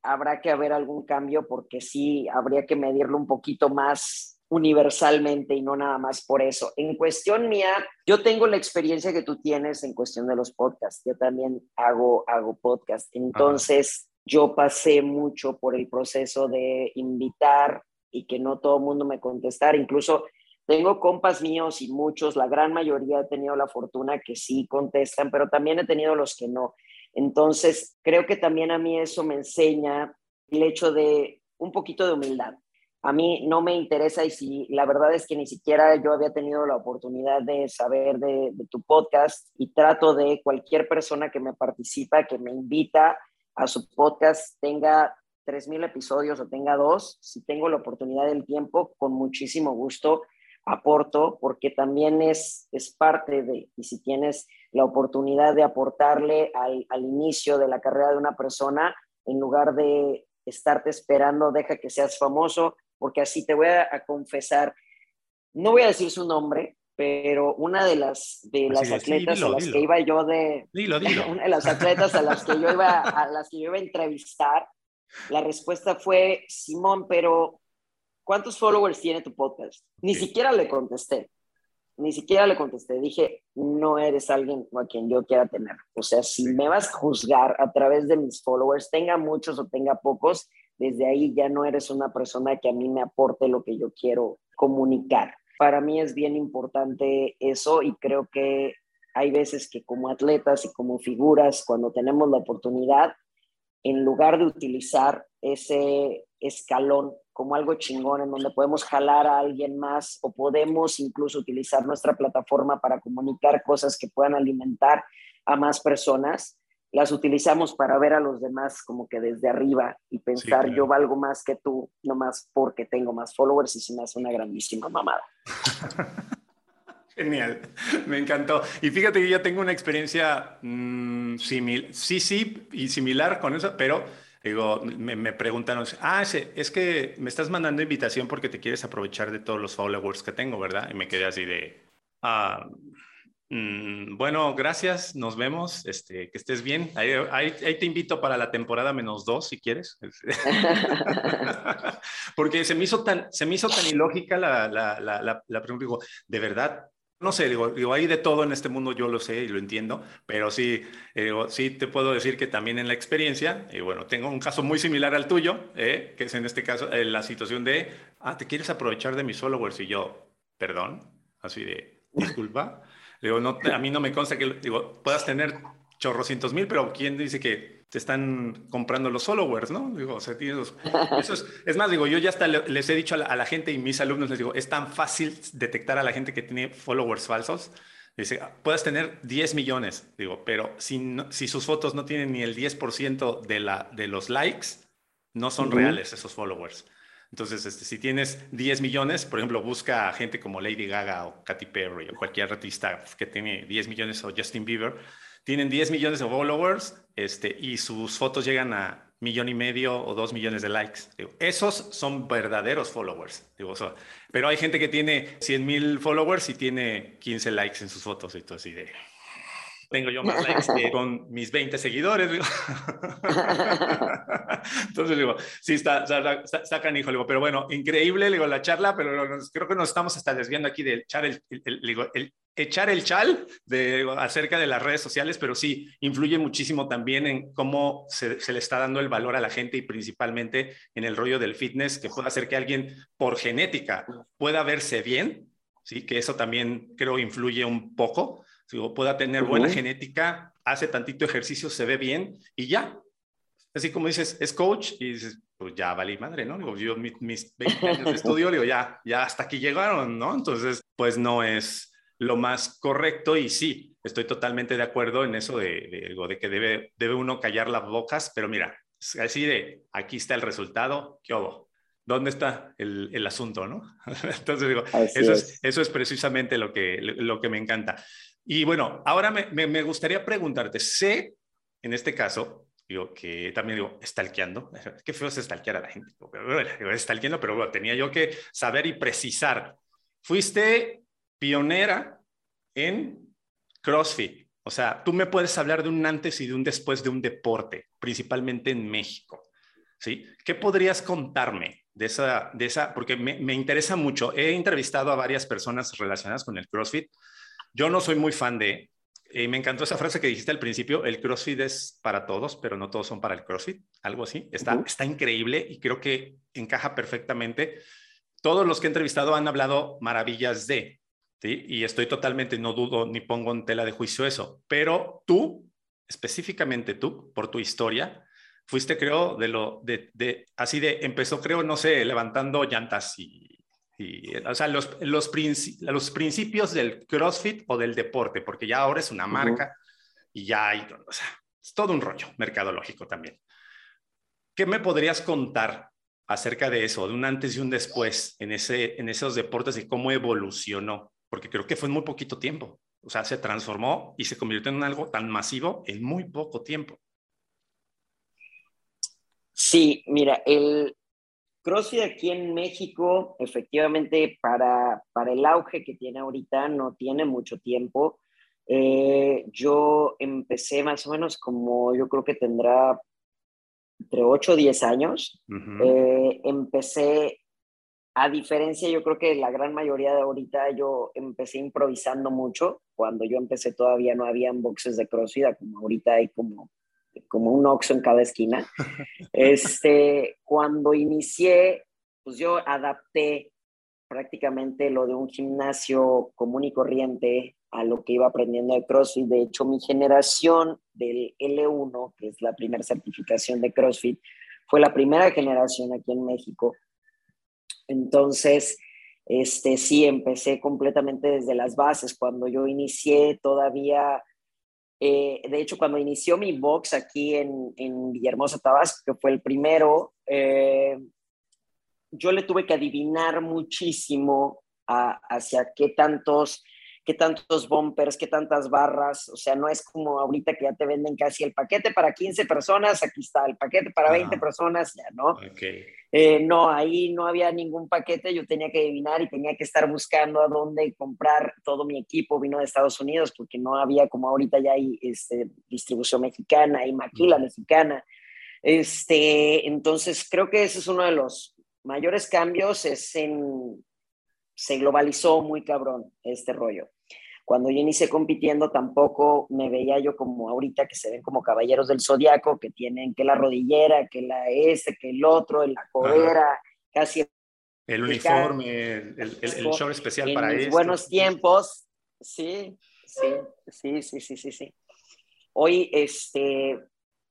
habrá que haber algún cambio porque sí habría que medirlo un poquito más universalmente y no nada más por eso. En cuestión mía, yo tengo la experiencia que tú tienes en cuestión de los podcasts. Yo también hago, hago podcast. Entonces, yo pasé mucho por el proceso de invitar y que no todo el mundo me contestara. Incluso tengo compas míos y muchos, la gran mayoría he tenido la fortuna que sí contestan, pero también he tenido los que no. Entonces, creo que también a mí eso me enseña el hecho de un poquito de humildad. A mí no me interesa y si la verdad es que ni siquiera yo había tenido la oportunidad de saber de, tu podcast y trato de cualquier persona que me participa, que me invita, a su podcast tenga 3.000 episodios o tenga dos, si tengo la oportunidad del tiempo, con muchísimo gusto aporto, porque también es, es parte de, y si tienes la oportunidad de aportarle al, al inicio de la carrera de una persona, en lugar de estarte esperando, deja que seas famoso, porque así te voy a, a confesar, no voy a decir su nombre, pero una de las, de las atletas a las que iba yo de... Dilo, dilo. Una de las atletas a las que yo iba a las que yo iba a entrevistar, la respuesta fue, Simón, pero ¿cuántos followers tiene tu podcast? Ni siquiera le contesté, ni siquiera le contesté. Dije, no eres alguien a quien yo quiera tener. O sea, si me vas a juzgar a través de mis followers, tenga muchos o tenga pocos, desde ahí ya no eres una persona que a mí me aporte lo que yo quiero comunicar. Para mí es bien importante eso y creo que hay veces que como atletas y como figuras, cuando tenemos la oportunidad, en lugar de utilizar ese escalón como algo chingón en donde podemos jalar a alguien más o podemos incluso utilizar nuestra plataforma para comunicar cosas que puedan alimentar a más personas, las utilizamos para ver a los demás como que desde arriba y pensar yo valgo más que tú, no más porque tengo más followers y se me hace una grandísima mamada. Genial, me encantó. Y fíjate que yo tengo una experiencia mm, similar, sí, sí, y similar con eso, pero digo, me, me preguntan, ah, es que me estás mandando invitación porque te quieres aprovechar de todos los followers que tengo, ¿verdad? Y me quedé así de, ah, Mm, bueno, gracias, nos vemos, este, que estés bien. Ahí, te invito para la temporada menos dos, si quieres. Porque se me hizo tan, se me hizo tan ilógica la, la, la, la, pregunta, digo, de verdad, no sé, digo, digo, hay de todo en este mundo, yo lo sé y lo entiendo, pero sí, eh, digo, sí te puedo decir que también en la experiencia, y bueno, tengo un caso muy similar al tuyo, eh, que es en este caso eh, la situación de, ah, ¿te quieres aprovechar de mis followers? Y yo, perdón, así de, disculpa. Digo, no, a mí no me consta que digo, puedas tener chorrocientos mil, pero ¿quién dice que te están comprando los followers, no? Digo, o sea, eso es, es, más, digo, yo ya hasta les he dicho a la, gente y mis alumnos, les digo, es tan fácil detectar a la gente que tiene followers falsos. Dice, puedes tener 10 millones, digo, pero si, si sus fotos no tienen ni el 10% de, la, de los likes, no son reales esos followers. Entonces, este, si tienes 10 millones, por ejemplo, busca a gente como Lady Gaga o Katy Perry o cualquier artista que tiene 10 millones o Justin Bieber, tienen 10 millones de followers este, y sus fotos llegan a millón y medio o dos millones de likes. esos son verdaderos followers. Digo, pero hay gente que tiene 100 mil followers y tiene 15 likes en sus fotos y todo así de tengo yo más likes que con mis 20 seguidores. Entonces digo, sí, está, está, canijo, digo, pero bueno, increíble, digo, la charla, pero creo que nos estamos hasta desviando aquí de echar el, el, echar el chal de, acerca de las redes sociales, pero sí, influye muchísimo también en cómo se, se, le está dando el valor a la gente y principalmente en el rollo del fitness, que puede hacer que alguien por genética pueda verse bien, ¿sí? que eso también creo influye un poco pueda tener buena genética, hace tantito ejercicio, se ve bien y ya. Así como dices, es coach y dices, pues ya valí madre, ¿no? Digo, yo mis, 20 años de estudio, digo, ya, ya hasta aquí llegaron, ¿no? Entonces, pues no es lo más correcto y sí, estoy totalmente de acuerdo en eso de, de, que debe, debe uno callar las bocas, pero mira, así de, aquí está el resultado, ¿qué hubo? ¿Dónde está el, el asunto, no? Entonces digo, eso es. eso es precisamente lo que, lo que me encanta. Y bueno, ahora me, me, gustaría preguntarte, sé, en este caso, digo, que también digo, stalkeando, qué feo es stalkear a la gente, pero, stalkeando, pero bueno, tenía yo que saber y precisar. Fuiste pionera en CrossFit, o sea, tú me puedes hablar de un antes y de un después de un deporte, principalmente en México, ¿sí? ¿Qué podrías contarme de esa, de esa porque me, me interesa mucho. He entrevistado a varias personas relacionadas con el CrossFit, yo no soy muy fan de, eh, me encantó esa frase que dijiste al principio, el CrossFit es para todos, pero no todos son para el CrossFit, algo así. Está, está increíble y creo que encaja perfectamente. Todos los que he entrevistado han hablado maravillas de, ¿sí? Y estoy totalmente, no dudo ni pongo en tela de juicio eso, pero tú, específicamente tú, por tu historia, fuiste, creo, de lo, de, de así de, empezó, creo, no sé, levantando llantas y y, o sea, los, los, los, principios del CrossFit o del deporte, porque ya ahora es una marca y ya hay, o sea, es todo un rollo mercadológico también. ¿Qué me podrías contar acerca de eso, de un antes y un después en, ese, en esos deportes y cómo evolucionó? Porque creo que fue en muy poquito tiempo. O sea, se transformó y se convirtió en algo tan masivo en muy poco tiempo. Sí, mira, el, CrossFit aquí en México, efectivamente, para, para el auge que tiene ahorita, no tiene mucho tiempo. Eh, yo empecé más o menos como yo creo que tendrá entre 8 o 10 años. Eh, empecé, a diferencia, yo creo que la gran mayoría de ahorita, yo empecé improvisando mucho. Cuando yo empecé todavía no había boxes de CrossFit, como ahorita hay como como un oxo en cada esquina. Este, cuando inicié, pues yo adapté prácticamente lo de un gimnasio común y corriente a lo que iba aprendiendo de CrossFit. De hecho, mi generación del L1, que es la primera certificación de CrossFit, fue la primera generación aquí en México. Entonces, este, sí, empecé completamente desde las bases. Cuando yo inicié, todavía Eh, de hecho, cuando inició mi box aquí en, en Villahermosa, Tabasco, que fue el primero, eh, yo le tuve que adivinar muchísimo hacia qué tantos qué tantos bumpers, qué tantas barras, o sea, no es como ahorita que ya te venden casi el paquete para 15 personas, aquí está el paquete para 20 personas, ya, ¿no? Eh, no, ahí no había ningún paquete, yo tenía que adivinar y tenía que estar buscando a dónde comprar todo mi equipo, vino de Estados Unidos, porque no había como ahorita ya hay este, distribución mexicana, hay maquila mexicana, este, entonces creo que ese es uno de los mayores cambios, es en, se globalizó muy cabrón este rollo. Cuando yo inicié compitiendo tampoco me veía yo como ahorita que se ven como caballeros del zodiaco, que tienen que la rodillera, que la S, que el otro, la codera, casi... El uniforme, el, el, show especial para eso. buenos tiempos, sí, sí, sí, sí, sí, sí, sí. Hoy, este,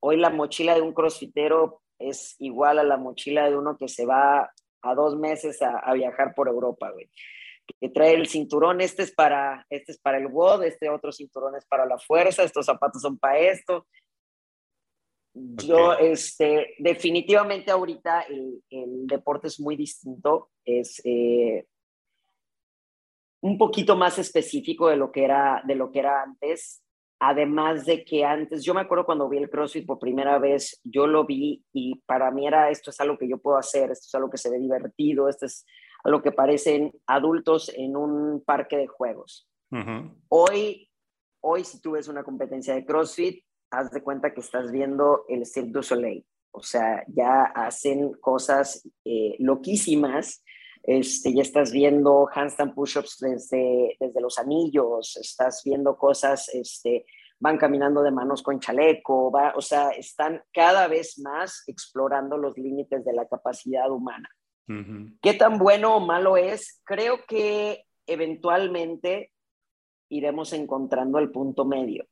hoy la mochila de un crossfitero es igual a la mochila de uno que se va a dos meses a, a viajar por Europa, güey que trae el cinturón, este es para, este es para el WOD, este otro cinturón es para la fuerza, estos zapatos son para esto. Yo, este, definitivamente ahorita el, el, deporte es muy distinto, es eh, un poquito más específico de lo que era, de lo que era antes. Además de que antes, yo me acuerdo cuando vi el CrossFit por primera vez, yo lo vi y para mí era esto es algo que yo puedo hacer, esto es algo que se ve divertido, esto es a lo que parecen adultos en un parque de juegos. Hoy, hoy, si tú ves una competencia de CrossFit, haz de cuenta que estás viendo el Cirque du Soleil. O sea, ya hacen cosas eh, loquísimas. Este, ya estás viendo handstand push-ups desde, desde los anillos, estás viendo cosas, este, van caminando de manos con chaleco, va, o sea, están cada vez más explorando los límites de la capacidad humana. ¿Qué tan bueno o malo es? Creo que eventualmente iremos encontrando el punto medio.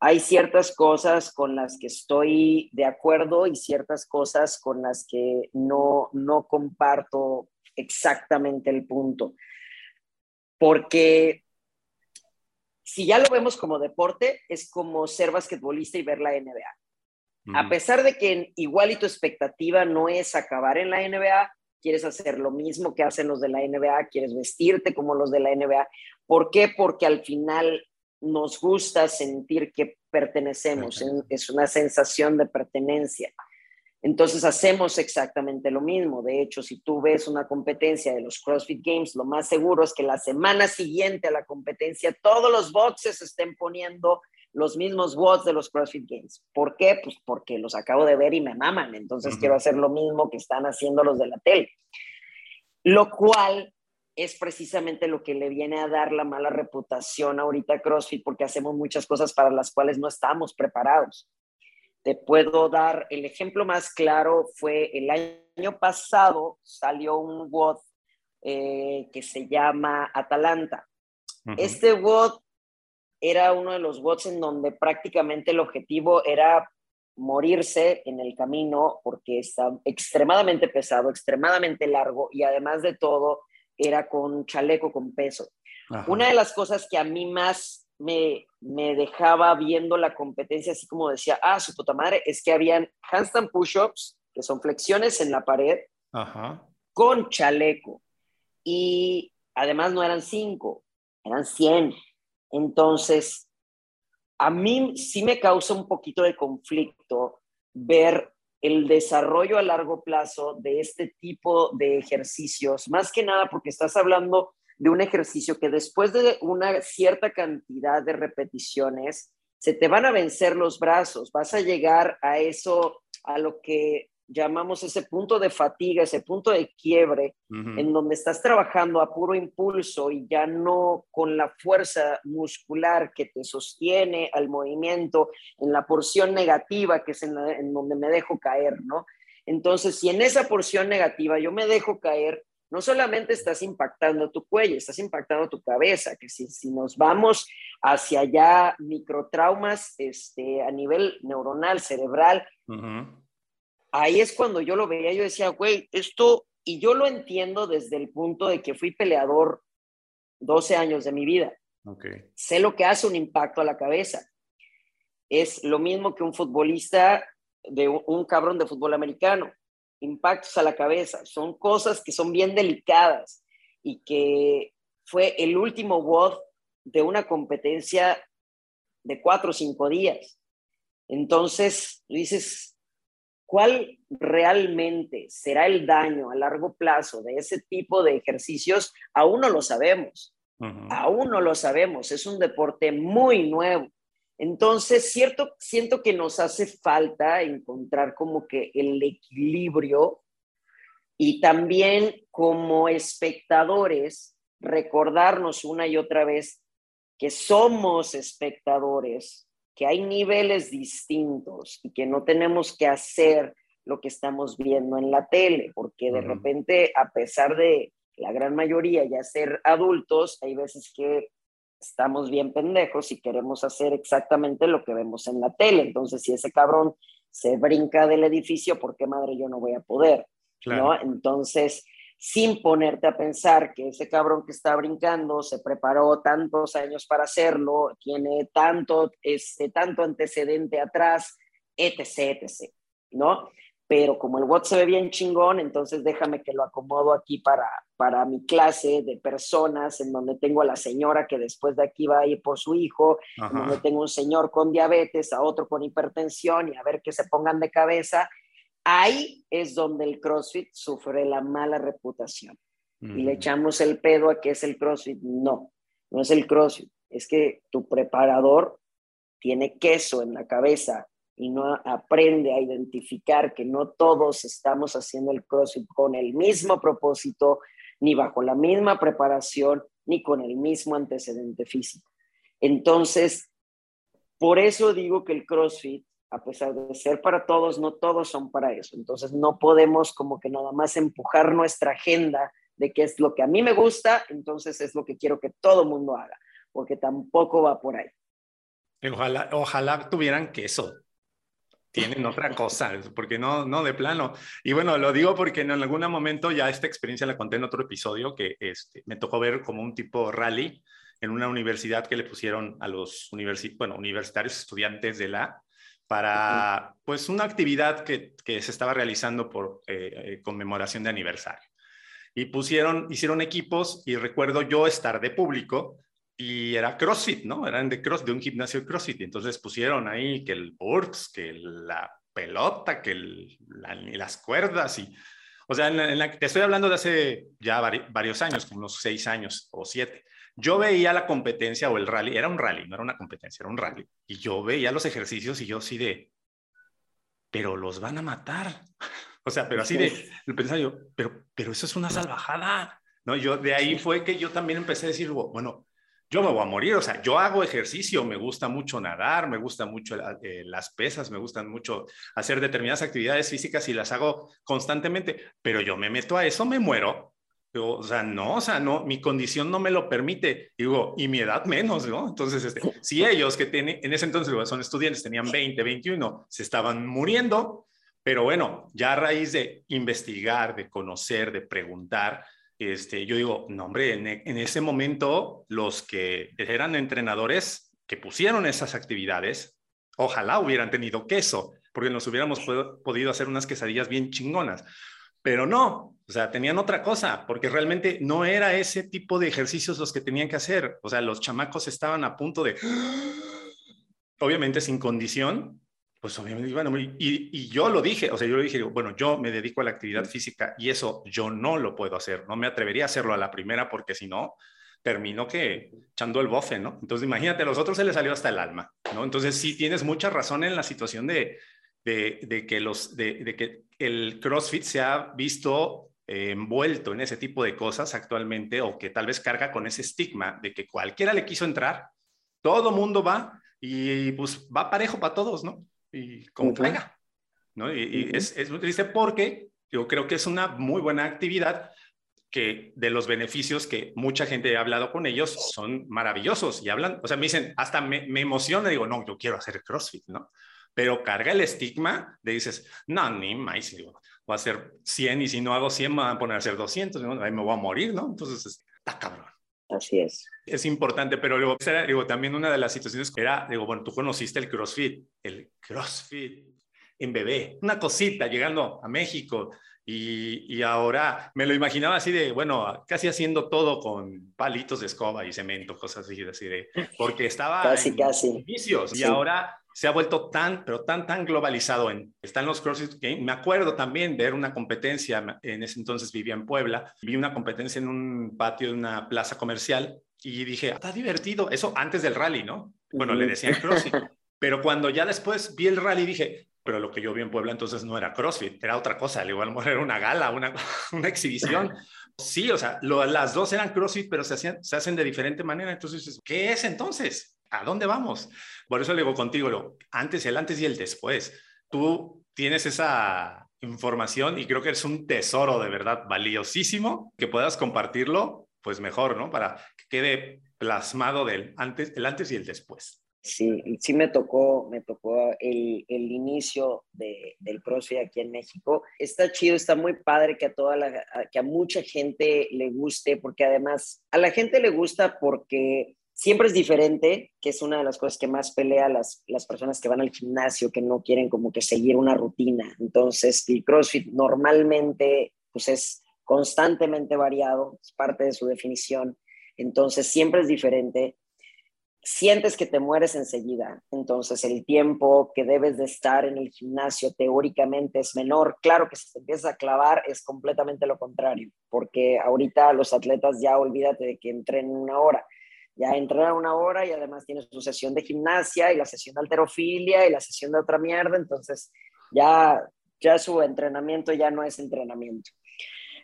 Hay ciertas cosas con las que estoy de acuerdo y ciertas cosas con las que no, no comparto exactamente el punto. Porque si ya lo vemos como deporte, es como ser basquetbolista y ver la NBA. A pesar de que igual y tu expectativa no es acabar en la NBA, quieres hacer lo mismo que hacen los de la NBA, quieres vestirte como los de la NBA. ¿Por qué? Porque al final nos gusta sentir que pertenecemos, es una sensación de pertenencia. Entonces hacemos exactamente lo mismo. De hecho, si tú ves una competencia de los CrossFit Games, lo más seguro es que la semana siguiente a la competencia todos los boxes estén poniendo los mismos bots de los CrossFit Games. ¿Por qué? Pues porque los acabo de ver y me maman, entonces quiero hacer lo mismo que están haciendo los de la tele. Lo cual es precisamente lo que le viene a dar la mala reputación ahorita a CrossFit porque hacemos muchas cosas para las cuales no estamos preparados. Te puedo dar el ejemplo más claro, fue el año pasado salió un WOD eh, que se llama Atalanta. Este WOD era uno de los bots en donde prácticamente el objetivo era morirse en el camino porque está extremadamente pesado, extremadamente largo y además de todo era con chaleco con peso. Una de las cosas que a mí más me, me, dejaba viendo la competencia, así como decía, ah, su puta madre, es que habían handstand push-ups, que son flexiones en la pared, con chaleco. Y además no eran cinco, eran cien. Entonces, a mí sí me causa un poquito de conflicto ver el desarrollo a largo plazo de este tipo de ejercicios, más que nada porque estás hablando de un ejercicio que después de una cierta cantidad de repeticiones, se te van a vencer los brazos, vas a llegar a eso, a lo que llamamos ese punto de fatiga, ese punto de quiebre, en donde estás trabajando a puro impulso y ya no con la fuerza muscular que te sostiene al movimiento en la porción negativa, que es en, en donde me dejo caer, ¿no? Entonces, si en esa porción negativa yo me dejo caer, no solamente estás impactando tu cuello, estás impactando tu cabeza, que si, si nos vamos hacia allá, microtraumas este, a nivel neuronal, cerebral, ahí es cuando yo lo veía, yo decía, güey, esto, y yo lo entiendo desde el punto de que fui peleador 12 años de mi vida. Okay. Sé lo que hace un impacto a la cabeza. es lo mismo que un futbolista de un cabrón de fútbol americano. Impactos a la cabeza, son cosas que son bien delicadas y que fue el último WOD de una competencia de cuatro o cinco días. Entonces, dices, ¿cuál realmente será el daño a largo plazo de ese tipo de ejercicios? Aún no lo sabemos. Aún no lo sabemos. Es un deporte muy nuevo. Entonces, cierto, siento que nos hace falta encontrar como que el equilibrio y también como espectadores recordarnos una y otra vez que somos espectadores, que hay niveles distintos y que no tenemos que hacer lo que estamos viendo en la tele, porque de repente, a pesar de la gran mayoría ya ser adultos, hay veces que estamos bien pendejos y queremos hacer exactamente lo que vemos en la tele. Entonces, si ese cabrón se brinca del edificio, ¿por qué madre yo no voy a poder? ¿no? Entonces, sin ponerte a pensar que ese cabrón que está brincando se preparó tantos años para hacerlo, tiene tanto, este, tanto antecedente atrás, etc., etc., ¿no? Pero como el WhatsApp se ve bien chingón, entonces déjame que lo acomodo aquí para, para mi clase de personas, en donde tengo a la señora que después de aquí va a ir por su hijo, en donde tengo un señor con diabetes, a otro con hipertensión y a ver que se pongan de cabeza Ahí es donde el CrossFit sufre la mala reputación. Y le echamos el pedo a que es el CrossFit. No, no es el CrossFit. Es que tu preparador tiene queso en la cabeza y no aprende a identificar que no todos estamos haciendo el CrossFit con el mismo propósito, ni bajo la misma preparación, ni con el mismo antecedente físico. Entonces, por eso digo que el CrossFit a pesar de ser para todos, no todos son para eso. Entonces no podemos como que nada más empujar nuestra agenda de qué es lo que a mí me gusta, entonces es lo que quiero que todo mundo haga, porque tampoco va por ahí. Ojalá, ojalá tuvieran queso. Tienen otra cosa, porque no, no de plano. Y bueno, lo digo porque en algún momento ya esta experiencia la conté en otro episodio que este, me tocó ver como un tipo rally en una universidad que le pusieron a los bueno, universitarios estudiantes de la para pues una actividad que, que se estaba realizando por eh, eh, conmemoración de aniversario. Y pusieron, hicieron equipos y recuerdo yo estar de público y era CrossFit, ¿no? Eran de cross, de un gimnasio CrossFit. Y entonces pusieron ahí que el burps, que la pelota, que las cuerdas y... O sea, te estoy hablando de hace ya varios años, como unos seis años o siete. Yo veía la competencia o el rally, era un rally, no era una competencia, era un rally. Y yo veía los ejercicios y yo sí de, pero los van a matar. o sea, pero así de, pensaba yo, pero, pero eso es una salvajada. ¿no? Yo, de ahí fue que yo también empecé a decir, bueno, yo me voy a morir, o sea, yo hago ejercicio, me gusta mucho nadar, me gusta mucho eh, las pesas, me gustan mucho hacer determinadas actividades físicas y las hago constantemente, pero yo me meto a eso, me muero, o sea, no, o sea, no, mi condición no me lo permite. Digo, y mi edad menos, ¿no? Entonces, este, si ellos que tienen, en ese entonces son estudiantes, tenían 20, 21, se estaban muriendo, pero bueno, ya a raíz de investigar, de conocer, de preguntar, este, yo digo, no, hombre, en, en ese momento los que eran entrenadores que pusieron esas actividades, ojalá hubieran tenido queso, porque nos hubiéramos podido hacer unas quesadillas bien chingonas. Pero no, o sea, tenían otra cosa, porque realmente no era ese tipo de ejercicios los que tenían que hacer. O sea, los chamacos estaban a punto de, obviamente sin condición, pues obviamente bueno, y, yo lo dije, o sea, yo lo dije, bueno, yo me dedico a la actividad física y eso yo no lo puedo hacer, no me atrevería a hacerlo a la primera porque si no, termino que echando el bofe, ¿no? Entonces imagínate, a los otros se les salió hasta el alma, ¿no? Entonces sí tienes mucha razón en la situación de, de, que, los, de, que el CrossFit se ha visto eh, envuelto en ese tipo de cosas actualmente o que tal vez carga con ese estigma de que cualquiera le quiso entrar, todo mundo va y pues va parejo para todos, ¿no? Y como caiga, ¿no? Y, es, es muy triste porque yo creo que es una muy buena actividad que de los beneficios que mucha gente ha hablado con ellos son maravillosos y hablan, o sea, me dicen, hasta me, me emociona, digo, no, yo quiero hacer CrossFit, ¿no? pero carga el estigma de dices, no, ni más, voy a hacer 100 y si no hago 100 me van a poner a hacer 200, ahí me voy a morir, ¿no? Entonces, está cabrón. Así es. Es importante, pero luego, digo, también una de las situaciones era, digo, bueno, tú conociste el CrossFit, el CrossFit en bebé, una cosita llegando a México y, y, ahora me lo imaginaba así de, bueno, casi haciendo todo con palitos de escoba y cemento, cosas así, así de, porque estaba casi, en casi. Vicios, y ahora se ha vuelto tan, pero tan, tan globalizado. En, están los CrossFit Games. Me acuerdo también ver una competencia, en ese entonces vivía en Puebla, vi una competencia en un patio de una plaza comercial y dije, está divertido. Eso antes del rally, ¿no? Bueno, le decían CrossFit. Pero cuando ya después vi el rally, dije, pero lo que yo vi en Puebla entonces no era CrossFit, era otra cosa. Igual era una gala, una, una exhibición. Sí, o sea, las dos eran CrossFit, pero se, hacían, se hacen de diferente manera. Entonces, ¿qué es entonces? ¿A dónde vamos? Por eso le digo contigo, lo, antes, el antes y el después. Tú tienes esa información y creo que es un tesoro de verdad valiosísimo que puedas compartirlo, pues mejor, ¿no? Para que quede plasmado del antes, el antes y el después. Sí, sí me tocó, me tocó el, el inicio de, del CrossFit aquí en México. Está chido, está muy padre que a toda la, que a mucha gente le guste, porque además a la gente le gusta porque siempre es diferente, que es una de las cosas que más pelea las, las personas que van al gimnasio, que no quieren como que seguir una rutina. Entonces, el CrossFit normalmente pues es constantemente variado, es parte de su definición. Entonces, siempre es diferente. Sientes que te mueres enseguida, entonces el tiempo que debes de estar en el gimnasio teóricamente es menor. Claro que si te empiezas a clavar es completamente lo contrario, porque ahorita los atletas ya olvídate de que entren una hora ya entra una hora y además tiene su sesión de gimnasia y la sesión de alterofilia y la sesión de otra mierda, entonces ya, ya su entrenamiento ya no es entrenamiento.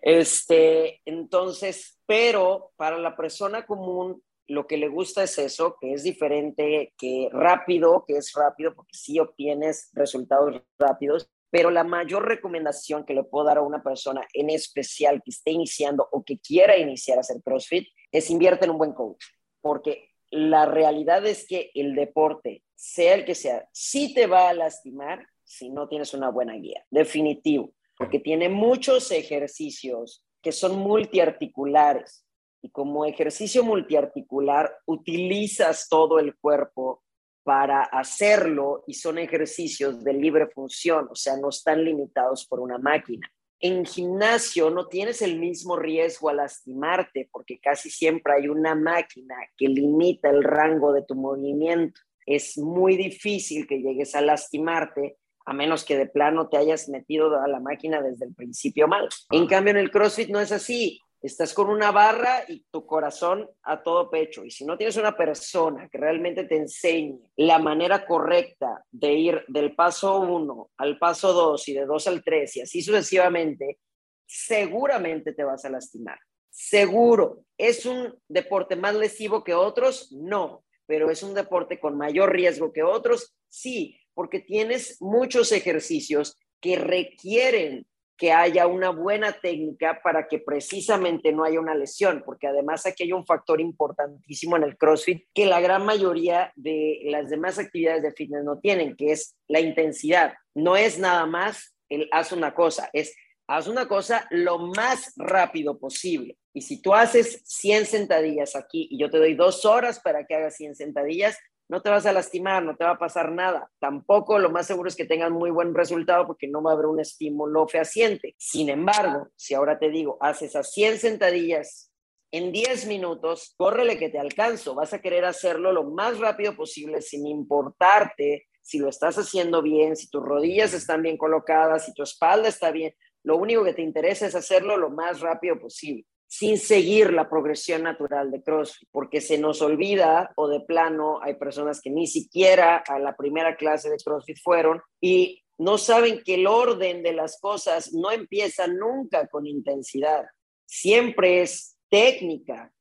Este, entonces, pero para la persona común lo que le gusta es eso, que es diferente, que rápido, que es rápido, porque sí obtienes resultados rápidos, pero la mayor recomendación que le puedo dar a una persona en especial que esté iniciando o que quiera iniciar a hacer CrossFit es invierte en un buen coach porque la realidad es que el deporte, sea el que sea, sí te va a lastimar si no tienes una buena guía, definitivo, porque tiene muchos ejercicios que son multiarticulares y como ejercicio multiarticular utilizas todo el cuerpo para hacerlo y son ejercicios de libre función, o sea, no están limitados por una máquina. En gimnasio no tienes el mismo riesgo a lastimarte porque casi siempre hay una máquina que limita el rango de tu movimiento. Es muy difícil que llegues a lastimarte a menos que de plano te hayas metido a la máquina desde el principio mal. En cambio, en el CrossFit no es así estás con una barra y tu corazón a todo pecho. Y si no tienes una persona que realmente te enseñe la manera correcta de ir del paso 1 al paso 2 y de 2 al 3 y así sucesivamente, seguramente te vas a lastimar. Seguro. ¿Es un deporte más lesivo que otros? No. Pero es un deporte con mayor riesgo que otros? Sí, porque tienes muchos ejercicios que requieren que haya una buena técnica para que precisamente no haya una lesión, porque además aquí hay un factor importantísimo en el CrossFit que la gran mayoría de las demás actividades de fitness no tienen, que es la intensidad. No es nada más el haz una cosa, es haz una cosa lo más rápido posible. Y si tú haces 100 sentadillas aquí y yo te doy dos horas para que hagas 100 sentadillas, no te vas a lastimar, no te va a pasar nada. Tampoco lo más seguro es que tengas muy buen resultado porque no va a haber un estímulo fehaciente. Sin embargo, si ahora te digo, haces a 100 sentadillas en 10 minutos, córrele que te alcanzo. Vas a querer hacerlo lo más rápido posible sin importarte si lo estás haciendo bien, si tus rodillas están bien colocadas, si tu espalda está bien. Lo único que te interesa es hacerlo lo más rápido posible sin seguir la progresión natural de CrossFit, porque se nos olvida o de plano hay personas que ni siquiera a la primera clase de CrossFit fueron y no saben que el orden de las cosas no empieza nunca con intensidad, siempre es técnica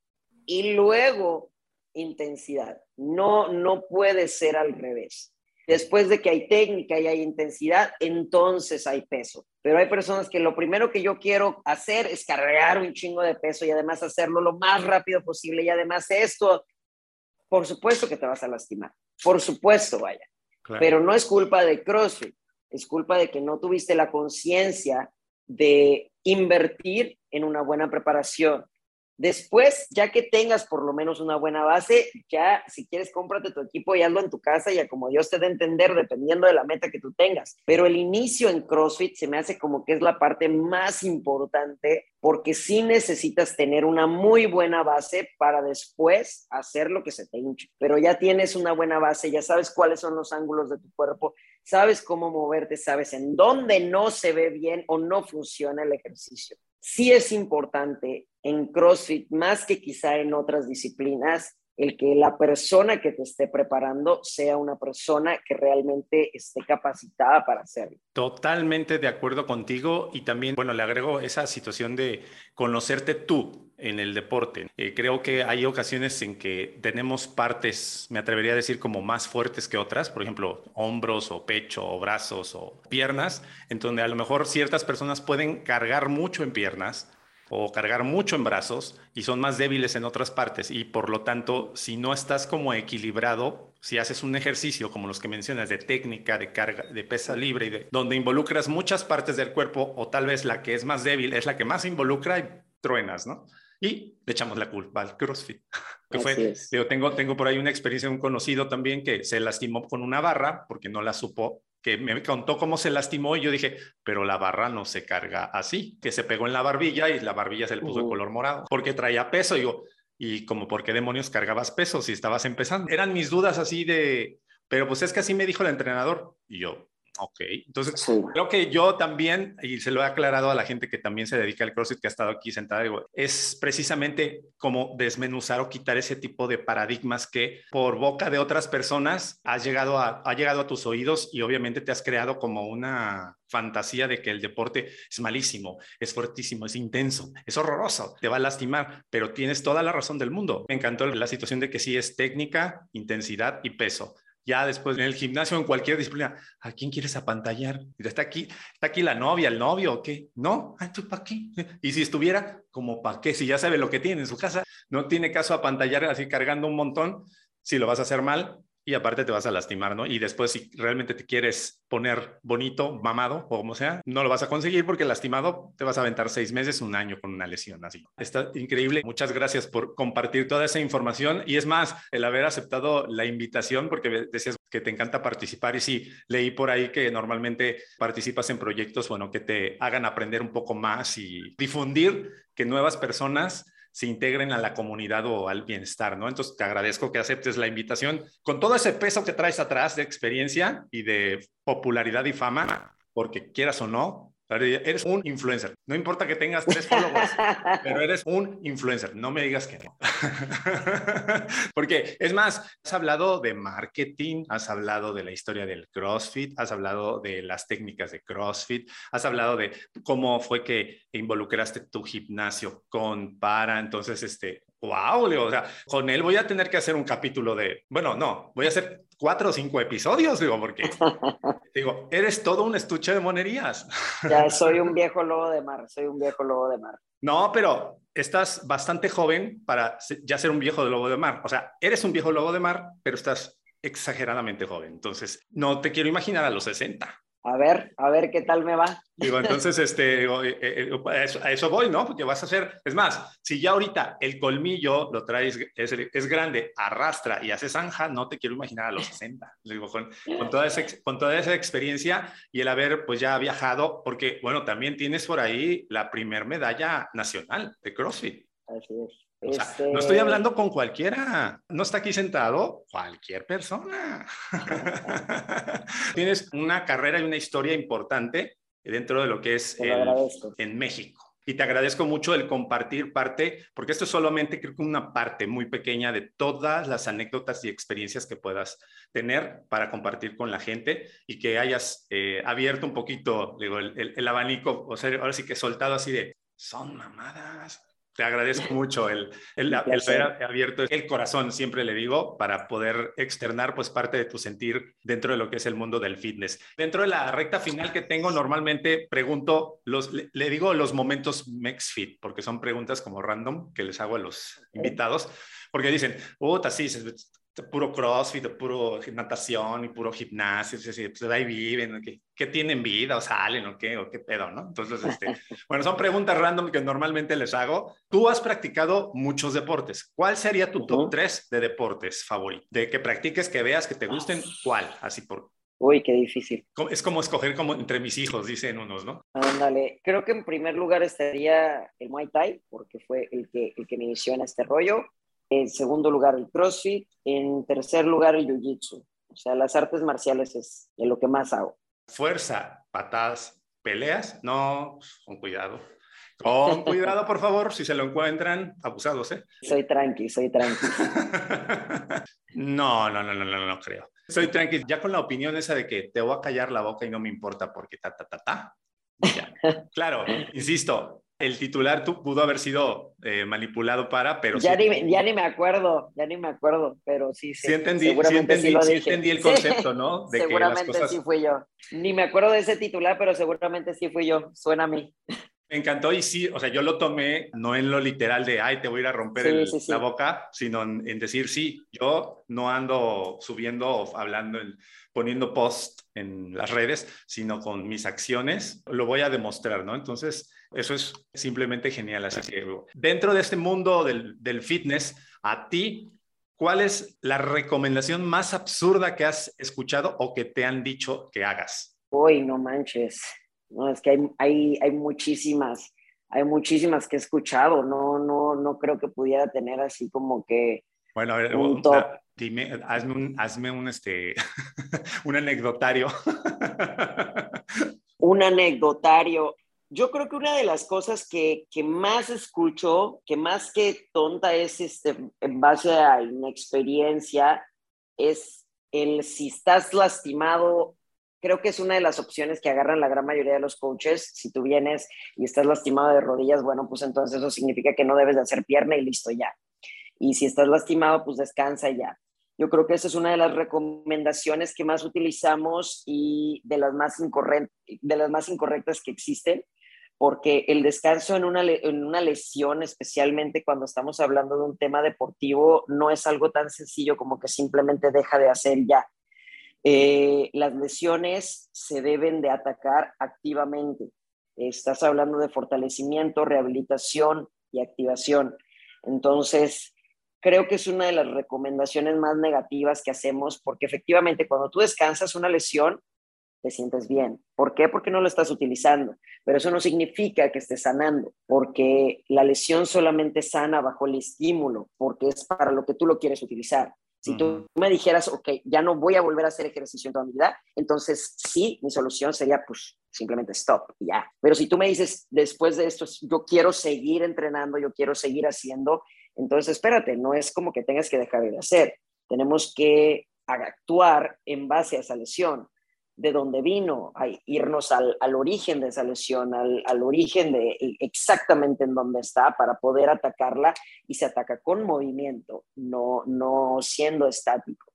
y luego intensidad. No, no puede ser al revés. Después de que hay técnica y hay intensidad, entonces hay peso. Pero hay personas que lo primero que yo quiero hacer es cargar un chingo de peso y además hacerlo lo más rápido posible. Y además esto, por supuesto que te vas a lastimar. Por supuesto, vaya. Pero no es culpa de CrossFit. Es culpa de que no tuviste la conciencia de invertir en una buena preparación, Después, ya que tengas por lo menos una buena base, ya si quieres cómprate tu equipo y hazlo en tu casa y a como Dios te dé a entender, dependiendo de la meta que tú tengas. Pero el inicio en CrossFit se me hace como que es la parte más importante porque sí necesitas tener una muy buena base para después hacer lo que se te hinche. Pero ya tienes una buena base, ya sabes cuáles son los ángulos de tu cuerpo, sabes cómo moverte, sabes en dónde no se ve bien o no funciona el ejercicio sí es importante en CrossFit, más que quizá en otras disciplinas, el que la persona que te esté preparando sea una persona que realmente esté capacitada para hacerlo. Totalmente de acuerdo contigo y también, bueno, le agrego esa situación de conocerte tú en el deporte. Eh, creo que hay ocasiones en que tenemos partes, me atrevería a decir, como más fuertes que otras, por ejemplo, hombros o pecho o brazos o piernas, en donde a lo mejor ciertas personas pueden cargar mucho en piernas o cargar mucho en brazos y son más débiles en otras partes y por lo tanto si no estás como equilibrado si haces un ejercicio como los que mencionas de técnica de carga de pesa libre y de donde involucras muchas partes del cuerpo o tal vez la que es más débil es la que más involucra y truenas no y le echamos la culpa al CrossFit. que fue, yo tengo, tengo por ahí una experiencia de un conocido también que se lastimó con una barra porque no la supo que me contó cómo se lastimó y yo dije, pero la barra no se carga así, que se pegó en la barbilla y la barbilla se le puso de color morado, porque traía peso, digo, y como, ¿por qué demonios cargabas peso si estabas empezando? Eran mis dudas así de, pero pues es que así me dijo el entrenador. Y yo, Ok, entonces creo que yo también, y se lo he aclarado a la gente que también se dedica al CrossFit, que ha estado aquí sentada, digo, es precisamente como desmenuzar o quitar ese tipo de paradigmas que por boca de otras personas has llegado a, ha llegado a tus oídos y obviamente te has creado como una fantasía de que el deporte es malísimo, es fuertísimo, es intenso, es horroroso, te va a lastimar, pero tienes toda la razón del mundo. Me encantó la situación de que sí es técnica, intensidad y peso ya después en el gimnasio, en cualquier disciplina, ¿a quién quieres apantallar? Está aquí, está aquí la novia, el novio, ¿o qué? No, ¿tú para qué? Y si estuviera, como para qué? Si ya sabe lo que tiene en su casa, no tiene caso apantallar así cargando un montón. Si lo vas a hacer mal, y aparte te vas a lastimar, ¿no? Y después si realmente te quieres poner bonito, mamado o como sea, no lo vas a conseguir porque lastimado te vas a aventar seis meses, un año con una lesión así. Está increíble. Muchas gracias por compartir toda esa información y es más, el haber aceptado la invitación porque decías que te encanta participar y sí, leí por ahí que normalmente participas en proyectos, bueno, que te hagan aprender un poco más y difundir que nuevas personas se integren a la comunidad o al bienestar, ¿no? Entonces, te agradezco que aceptes la invitación con todo ese peso que traes atrás de experiencia y de popularidad y fama, porque quieras o no, Eres un influencer. No importa que tengas tres followers, pero eres un influencer. No me digas que no. Porque es más, has hablado de marketing, has hablado de la historia del CrossFit, has hablado de las técnicas de CrossFit, has hablado de cómo fue que involucraste tu gimnasio con para. Entonces, este, wow, o sea, con él voy a tener que hacer un capítulo de, bueno, no, voy a hacer cuatro o cinco episodios, digo, porque digo, eres todo un estuche de monerías. Ya soy un viejo lobo de mar, soy un viejo lobo de mar. No, pero estás bastante joven para ya ser un viejo lobo de mar. O sea, eres un viejo lobo de mar, pero estás exageradamente joven. Entonces, no te quiero imaginar a los 60 a ver, a ver qué tal me va. Digo, entonces, este, eh, eh, eh, a, eso, voy, ¿no? Porque vas a hacer, es más, si ya ahorita el colmillo lo traes, es, es grande, arrastra y hace zanja, no te quiero imaginar a los 60. Digo, con, con, toda esa, con toda esa experiencia y el haber, pues ya viajado, porque, bueno, también tienes por ahí la primer medalla nacional de CrossFit. Así es. Este no estoy hablando con cualquiera, no está aquí sentado cualquier persona. Tienes una carrera y una historia importante dentro de lo que es en México. Y te agradezco mucho el compartir parte, porque esto es solamente creo que una parte muy pequeña de todas las anécdotas y experiencias que puedas tener para compartir con la gente y que hayas eh, abierto un poquito digo, el, el, abanico, o sea, ahora sí que soltado así de, son mamadas, te agradezco mucho el, el, haber abierto el corazón, siempre le digo, para poder externar pues parte de tu sentir dentro de lo que es el mundo del fitness. Dentro de la recta final que tengo, normalmente pregunto, los, le, digo los momentos MexFit, porque son preguntas como random que les hago a los invitados, porque dicen, puta, sí, puro crossfit, puro natación y puro gimnasio, pues ahí viven, ¿qué, ¿qué, tienen vida o salen o qué, o qué pedo, ¿no? Entonces, este, bueno, son preguntas random que normalmente les hago. Tú has practicado muchos deportes. ¿Cuál sería tu top 3 de deportes favorito? De que practiques, que veas, que te gusten, ¿cuál? Así por... Uy, qué difícil. Es como escoger como entre mis hijos, dicen unos, ¿no? Ándale, creo que en primer lugar estaría el Muay Thai, porque fue el que, el que me inició en este rollo. En segundo lugar, el CrossFit. En tercer lugar, el Jiu-Jitsu. O sea, las artes marciales es de lo que más hago. Fuerza, patadas, peleas, no, con cuidado. Con cuidado, por favor, si se lo encuentran, abusados, ¿eh? Soy tranqui, soy tranqui. no, no, no, no, no, no creo. Soy tranqui. Ya con la opinión esa de que te voy a callar la boca y no me importa porque ta, ta, ta, ta. Claro, insisto, el titular pudo haber sido eh, manipulado para, pero ya, ni, ya ni me acuerdo, ya ni me acuerdo, pero sí. Sí, entendí, sí entendí, sí entendí el concepto, ¿no? De seguramente que las cosas... sí fui yo. Ni me acuerdo de ese titular, pero seguramente sí fui yo. Suena a mí. Me encantó y sí, o sea, yo lo tomé no en lo literal de, ay, te voy a ir a romper la boca, sino en, decir, sí, yo no ando subiendo o hablando, poniendo post en las redes, sino con mis acciones, lo voy a demostrar, ¿no? Entonces, eso es simplemente genial. Así que dentro de este mundo del, del fitness, a ti, ¿cuál es la recomendación más absurda que has escuchado o que te han dicho que hagas? Uy, no manches. ¿no? Es que hay, hay, hay muchísimas, hay muchísimas que he escuchado, no, no, no creo que pudiera tener así como que bueno, a ver, dime, hazme un, hazme un, este, un anecdotario. un anecdotario. Yo creo que una de las cosas que, que, más escucho, que más que tonta es este, en base a inexperiencia, es el si estás lastimado creo que es una de las opciones que agarran la gran mayoría de los coaches. Si tú vienes y estás lastimado de rodillas, bueno, pues entonces eso significa que no debes de hacer pierna y listo ya. Y si estás lastimado, pues descansa ya. Yo creo que esa es una de las recomendaciones que más utilizamos y de las más, de las más incorrectas que existen, porque el descanso en una, en una lesión, especialmente cuando estamos hablando de un tema deportivo, no es algo tan sencillo como que simplemente deja de hacer ya eh, las lesiones se deben de atacar activamente. Estás hablando de fortalecimiento, rehabilitación y activación. Entonces, creo que es una de las recomendaciones más negativas que hacemos porque efectivamente cuando tú descansas una lesión, te sientes bien. ¿Por qué? Porque no lo estás utilizando. Pero eso no significa que estés sanando, porque la lesión solamente sana bajo el estímulo, porque es para lo que tú lo quieres utilizar. Si tú me dijeras, ok, ya no voy a volver a hacer ejercicio en toda mi vida, entonces sí, mi solución sería, pues, simplemente stop, ya. Pero si tú me dices, después de esto, yo quiero seguir entrenando, yo quiero seguir haciendo, entonces espérate, no es como que tengas que dejar de hacer. Tenemos que actuar en base a esa lesión de dónde vino, irnos al, al, origen de esa lesión, al, al, origen de exactamente en dónde está para poder atacarla y se ataca con movimiento, no, no siendo estático.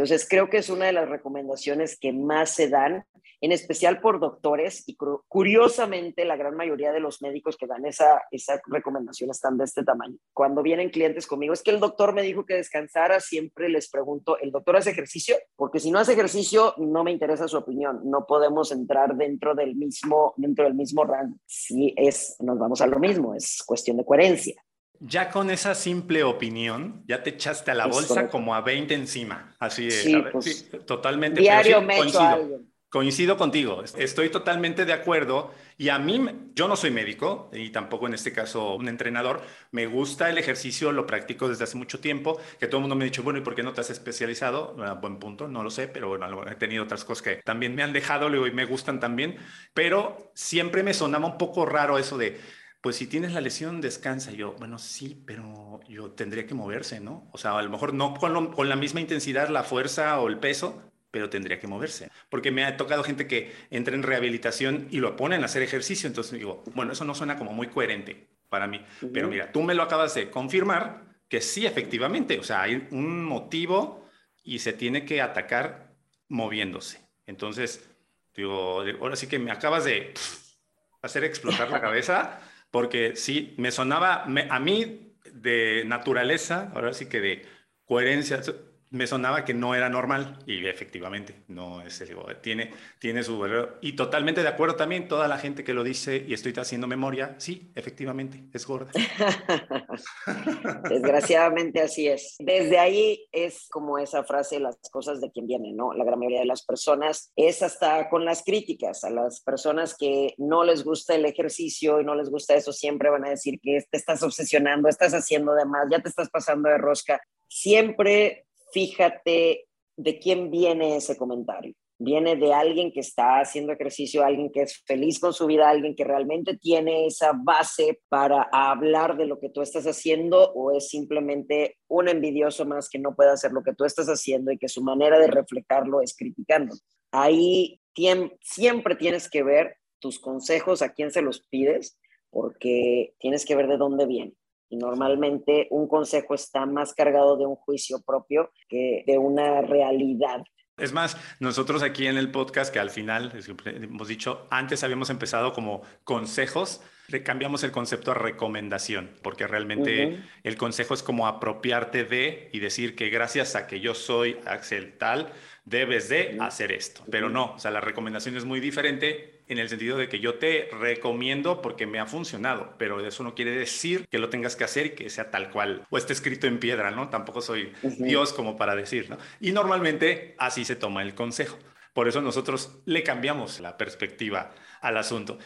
Entonces, creo que es una de las recomendaciones que más se dan, en especial por doctores, y curiosamente la gran mayoría de los médicos que dan esa, esa recomendación están de este tamaño. Cuando vienen clientes conmigo, es que el doctor me dijo que descansara, siempre les pregunto, ¿el doctor hace ejercicio? Porque si no hace ejercicio, no me interesa su opinión, no podemos entrar dentro del mismo, dentro del mismo rango. Si es, nos vamos a lo mismo, es cuestión de coherencia. Ya con esa simple opinión, ya te echaste a la bolsa como a 20 encima. Así es, sí, pues, totalmente. Diario me coincido, coincido contigo, estoy totalmente de acuerdo. Y a mí, yo no soy médico y tampoco en este caso un entrenador. Me gusta el ejercicio, lo practico desde hace mucho tiempo. Que todo el mundo me ha dicho, bueno, ¿y por qué no te has especializado? buen punto, no lo sé, pero bueno, he tenido otras cosas que también me han dejado y me gustan también. Pero siempre me sonaba un poco raro eso de pues si tienes la lesión, descansa. Yo, bueno, sí, pero yo tendría que moverse, ¿no? O sea, a lo mejor no con, con, la misma intensidad, la fuerza o el peso, pero tendría que moverse. Porque me ha tocado gente que entra en rehabilitación y lo ponen a hacer ejercicio. Entonces digo, bueno, eso no suena como muy coherente para mí. Pero mira, tú me lo acabas de confirmar que sí, efectivamente. O sea, hay un motivo y se tiene que atacar moviéndose. Entonces, digo, ahora sí que me acabas de hacer explotar la cabeza porque sí, me sonaba, a mí de naturaleza, ahora sí que de coherencia, me sonaba que no era normal y efectivamente no es el tiene tiene su y totalmente de acuerdo también toda la gente que lo dice y estoy haciendo memoria sí efectivamente es gorda. Desgraciadamente así es. Desde ahí es como esa frase las cosas de quien vienen no la gran mayoría de las personas es hasta con las críticas a las personas que no les gusta el ejercicio y no les gusta eso siempre van a decir que te estás obsesionando estás haciendo de más ya te estás pasando de rosca. Siempre fíjate de quién viene ese comentario. Viene de alguien que está haciendo ejercicio, alguien que es feliz con su vida, alguien que realmente tiene esa base para hablar de lo que tú estás haciendo o es simplemente un envidioso más que no puede hacer lo que tú estás haciendo y que su manera de reflejarlo es criticando. Ahí siempre tienes que ver tus consejos, a quién se los pides, porque tienes que ver de dónde viene. Y normalmente un consejo está más cargado de un juicio propio que de una realidad. Es más, nosotros aquí en el podcast, que al final hemos dicho, antes habíamos empezado como consejos, cambiamos el concepto a recomendación, porque realmente el consejo es como apropiarte de y decir que gracias a que yo soy Axel tal, debes de hacer esto. Pero no, o sea, la recomendación es muy diferente en el sentido de que yo te recomiendo porque me ha funcionado, pero eso no quiere decir que lo tengas que hacer y que sea tal cual o esté escrito en piedra, ¿no? Tampoco soy Dios como para decir, ¿no? Y normalmente así se toma el consejo. Por eso nosotros le cambiamos la perspectiva al asunto.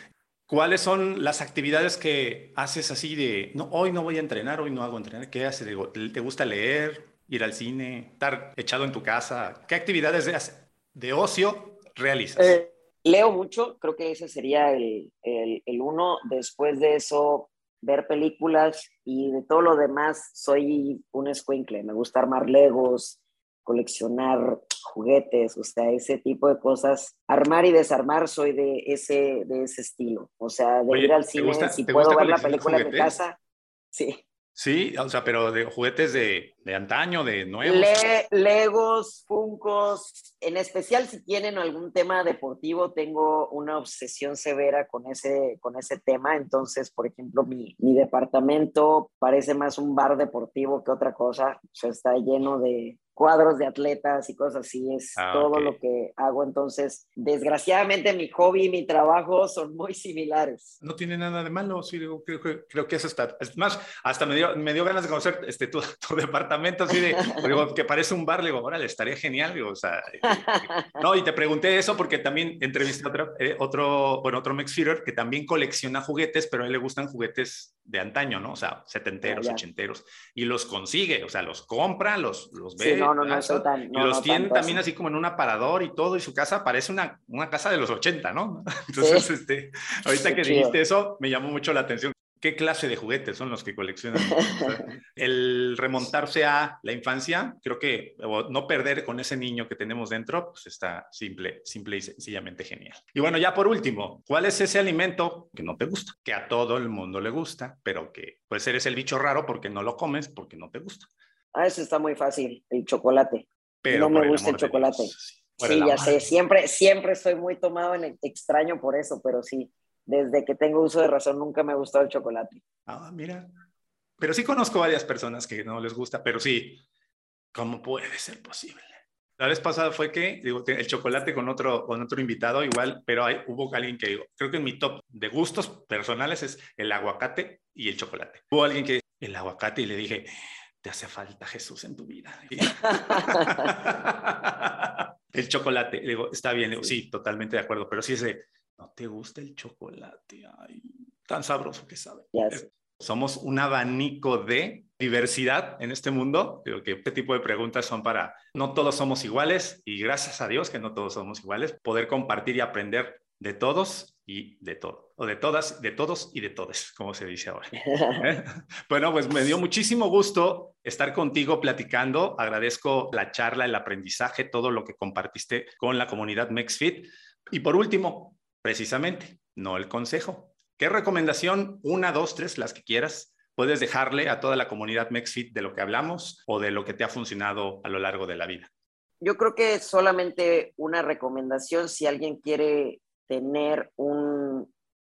¿Cuáles son las actividades que haces así de, no, hoy no voy a entrenar, hoy no hago entrenar? ¿Qué haces? ¿Te gusta leer, ir al cine, estar echado en tu casa? ¿Qué actividades de, de ocio realizas? Eh, leo mucho, creo que ese sería el, el, el, uno. Después de eso, ver películas y de todo lo demás, soy un escuincle. Me gusta armar legos, coleccionar juguetes, o sea, ese tipo de cosas. Armar y desarmar, soy de ese, de ese estilo. O sea, de ir al cine, si puedo ver la película en mi casa, sí. Sí, o sea, pero de juguetes de, de antaño, de nuevos. Legos, Funcos, en especial si tienen algún tema deportivo, tengo una obsesión severa con ese, con ese tema. Entonces, por ejemplo, mi, mi departamento parece más un bar deportivo que otra cosa. O sea, está lleno de, cuadros de atletas y cosas así, es ah, todo lo que hago. Entonces, desgraciadamente mi hobby y mi trabajo son muy similares. No tiene nada de malo, sí, creo, creo, que eso está. Es más, hasta me dio, me dio ganas de conocer este, tu, tu departamento, así de, digo, que parece un bar, le digo, órale, estaría genial, digo, o sea, eh, no, y te pregunté eso porque también entrevisté a otro, eh, otro, bueno, otro Mexfeeder que también colecciona juguetes, pero a él le gustan juguetes de antaño, ¿no? O sea, setenteros, ochenteros, y los consigue, o sea, los compra, los, los ve, no, no, no, y los tiene también así. como en un aparador y todo, y su casa parece una, una casa de los 80, ¿no? Entonces, este, ahorita que dijiste eso, me llamó mucho la atención. ¿Qué clase de juguetes son los que coleccionan? el remontarse a la infancia, creo que no perder con ese niño que tenemos dentro, pues está simple, simple y sencillamente genial. Y bueno, ya por último, ¿cuál es ese alimento que no te gusta? Que a todo el mundo le gusta, pero que pues eres el bicho raro porque no lo comes, porque no te gusta. Ah, eso está muy fácil, el chocolate. Pero no me gusta el chocolate. sí, ya sé, siempre, siempre estoy muy tomado en extraño por eso, pero sí, desde que tengo uso de razón nunca me ha gustado el chocolate. Ah, mira. Pero sí conozco varias personas que no les gusta, pero sí, ¿cómo puede ser posible? La vez pasada fue que, digo, el chocolate con otro, con otro invitado igual, pero hay, hubo alguien que, digo, creo que en mi top de gustos personales es el aguacate y el chocolate. Hubo alguien que, el aguacate, y le dije, te hace falta Jesús en tu vida. el chocolate, le digo, está bien, digo, sí, totalmente de acuerdo, pero si es de, no te gusta el chocolate, ay, tan sabroso que sabe. Somos un abanico de diversidad en este mundo. Creo que este tipo de preguntas son para, no todos somos iguales y gracias a Dios que no todos somos iguales, poder compartir y aprender de todos y de todo, o de todas, de todos y de todes, como se dice ahora. ¿Eh? Bueno, pues me dio muchísimo gusto estar contigo platicando. Agradezco la charla, el aprendizaje, todo lo que compartiste con la comunidad MexFit. Y por último, precisamente, no el consejo. ¿Qué recomendación, una, dos, tres, las que quieras, puedes dejarle a toda la comunidad MexFit de lo que hablamos o de lo que te ha funcionado a lo largo de la vida? Yo creo que solamente una recomendación si alguien quiere tener un,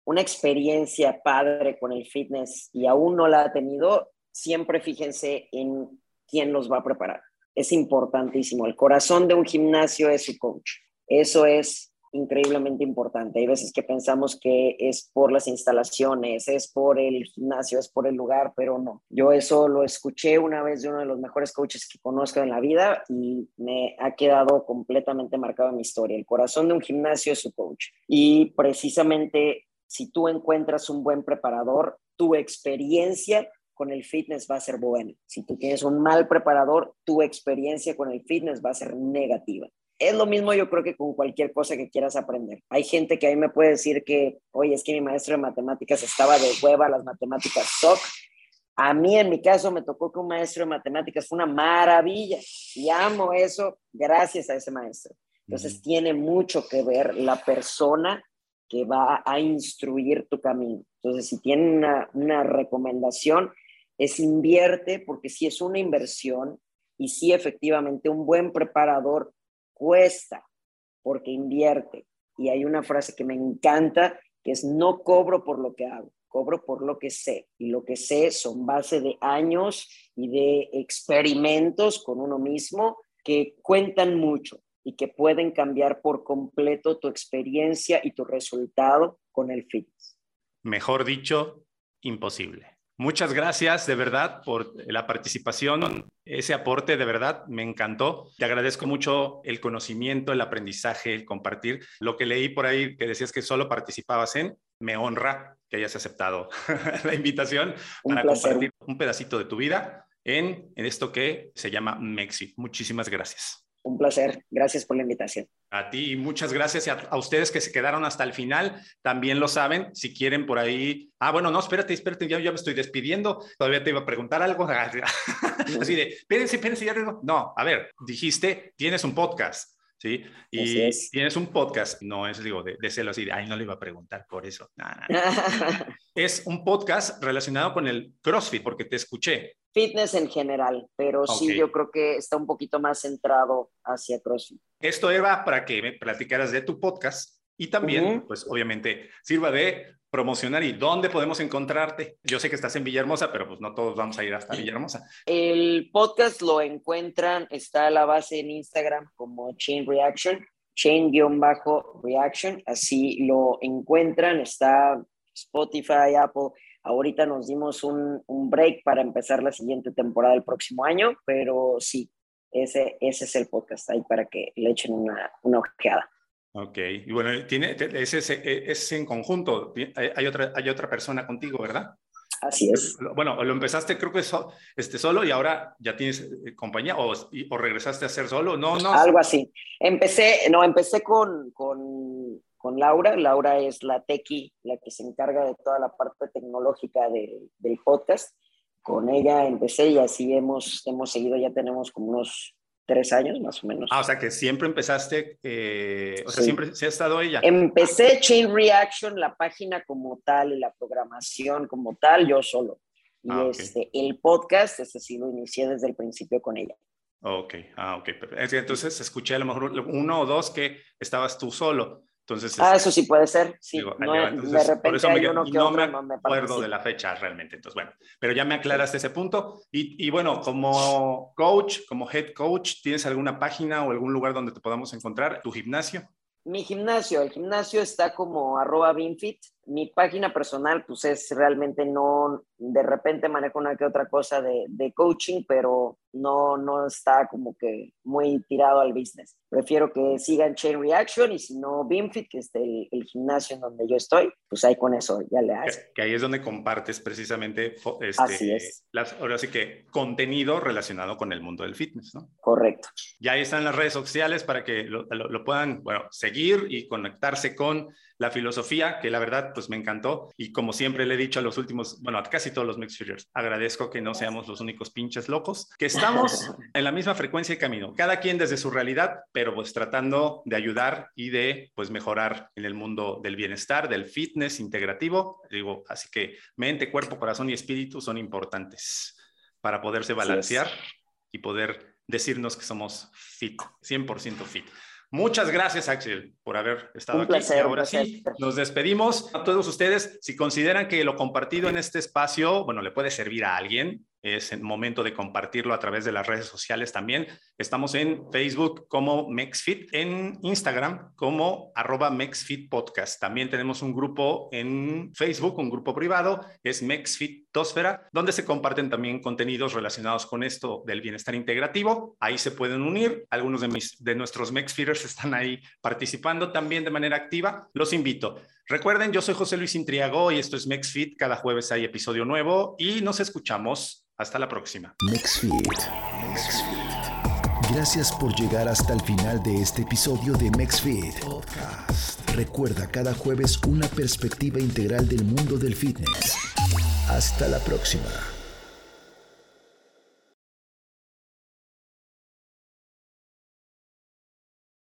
una experiencia padre con el fitness y aún no la ha tenido, siempre fíjense en quién los va a preparar. es importantísimo. El corazón de un gimnasio es su coach. Eso es increíblemente importante. Hay veces que pensamos que es por las instalaciones, es por el gimnasio, es por el lugar, pero no. Yo eso lo escuché una vez de uno de los mejores coaches que conozco en la vida y me ha quedado completamente marcado en mi historia. El corazón de un gimnasio es su coach. Y precisamente si tú encuentras un buen preparador, tu experiencia con el fitness va a ser buena. Si tú tienes un mal preparador, tu experiencia con el fitness va a ser negativa es lo mismo yo creo que con cualquier cosa que quieras aprender. Hay gente que a mí me puede decir que, oye, es que mi maestro de matemáticas estaba de hueva, las matemáticas SOC. A mí, en mi caso, me tocó que un maestro de matemáticas fue una maravilla y amo eso gracias a ese maestro. Entonces, tiene mucho que ver la persona que va a instruir tu camino. Entonces, si tiene una, una recomendación, es invierte, porque si es una inversión y si efectivamente un buen preparador cuesta porque invierte. Y hay una frase que me encanta, que es no cobro por lo que hago, cobro por lo que sé. Y lo que sé son base de años y de experimentos con uno mismo que cuentan mucho y que pueden cambiar por completo tu experiencia y tu resultado con el fitness. Mejor dicho, imposible. Muchas gracias de verdad por la participación, ese aporte de verdad me encantó. Te agradezco mucho el conocimiento, el aprendizaje, el compartir. Lo que leí por ahí que decías que solo participabas en, me honra que hayas aceptado la invitación para compartir un pedacito de tu vida en, en esto que se llama Mexi. Muchísimas gracias. Un placer. Gracias por la invitación. A ti y muchas gracias a, a, ustedes que se quedaron hasta el final. También lo saben. Si quieren por ahí. Ah, bueno, no, espérate, espérate, ya, ya me estoy despidiendo. Todavía te iba a preguntar algo. Así de, espérense, espérense, ya. No, a ver, dijiste, tienes un podcast. ¿Sí? Y tienes un podcast, no es, digo, de, de celo así, de, ay, no le iba a preguntar por eso. es un podcast relacionado con el CrossFit, porque te escuché. Fitness en general, pero sí yo creo que está un poquito más centrado hacia CrossFit. Esto era para que me platicaras de tu podcast y también, pues obviamente, sirva de promocionar y dónde podemos encontrarte. Yo sé que estás en Villahermosa, pero pues no todos vamos a ir hasta Villahermosa. El podcast lo encuentran, está a la base en Instagram como Chain Reaction, Chain-Reaction, así lo encuentran, está Spotify, Apple. Ahorita nos dimos un, break para empezar la siguiente temporada el próximo año, pero sí, ese, ese es el podcast ahí para que le echen una, una ojeada. Ok, y bueno, tiene, es, es, en conjunto, hay otra, hay otra persona contigo, ¿verdad? Así es. Bueno, lo empezaste creo que so, este, solo y ahora ya tienes eh, compañía o, o, regresaste a ser solo, no, no. Algo así. Empecé, no, empecé con, con, con Laura. Laura es la tequi, la que se encarga de toda la parte tecnológica de, del podcast. Con ella empecé y así hemos, hemos seguido, ya tenemos como unos tres años más o menos. Ah, o sea que siempre empezaste, eh, o sea, siempre se ha estado ella. Empecé Chain Reaction, la página como tal y la programación como tal, yo solo. Y ah, este, el podcast, este sí lo inicié desde el principio con ella. Ok, ah, ok. Entonces escuché a lo mejor uno o dos que estabas tú solo. Entonces, ah, eso sí puede ser. Sí, no, entonces, de repente hay uno que no me acuerdo de la fecha realmente. Entonces, bueno, pero ya me aclaraste ese punto. Y, y, bueno, como coach, como head coach, ¿tienes alguna página o algún lugar donde te podamos encontrar? ¿Tu gimnasio? Mi gimnasio, el gimnasio está como arroba binfit mi página personal, pues es realmente no, de repente manejo una que otra cosa de, de, coaching, pero no, no está como que muy tirado al business. Prefiero que sigan Chain Reaction y si no, Beamfit, que es el, el, gimnasio en donde yo estoy, pues ahí con eso ya le haces. Que, que ahí es donde compartes precisamente este, Así es. Las, ahora sí que contenido relacionado con el mundo del fitness, ¿no? Correcto. Ya ahí están las redes sociales para que lo, lo, lo puedan, bueno, seguir y conectarse con la filosofía, que la verdad, pues me encantó. Y como siempre le he dicho a los últimos, bueno, a casi todos los Mixed Features, agradezco que no seamos los únicos pinches locos, que estamos en la misma frecuencia y camino, cada quien desde su realidad, pero pues tratando de ayudar y de pues mejorar en el mundo del bienestar, del fitness integrativo. Digo, así que mente, cuerpo, corazón y espíritu son importantes para poderse balancear y poder decirnos que somos fit, 100% fit. Muchas gracias, Axel, por haber estado aquí. y ahora sí, nos despedimos. A todos ustedes, si consideran que lo compartido en este espacio, bueno, le puede servir a alguien, es el momento de compartirlo a través de las redes sociales también. Estamos en Facebook como MexFit, en Instagram como arroba MexFit Podcast. También tenemos un grupo en Facebook, un grupo privado, es MexFit Tosfera, donde se comparten también contenidos relacionados con esto del bienestar integrativo. Ahí se pueden unir. Algunos de, nuestros MexFeeders están ahí participando también de manera activa. Los invito. Recuerden, yo soy José Luis Intriago y esto es MexFit. Cada jueves hay episodio nuevo y nos escuchamos hasta la próxima. MexFit. Gracias por llegar hasta el final de este episodio de MexFit Podcast. Recuerda cada jueves una perspectiva integral del mundo del fitness. Hasta la próxima.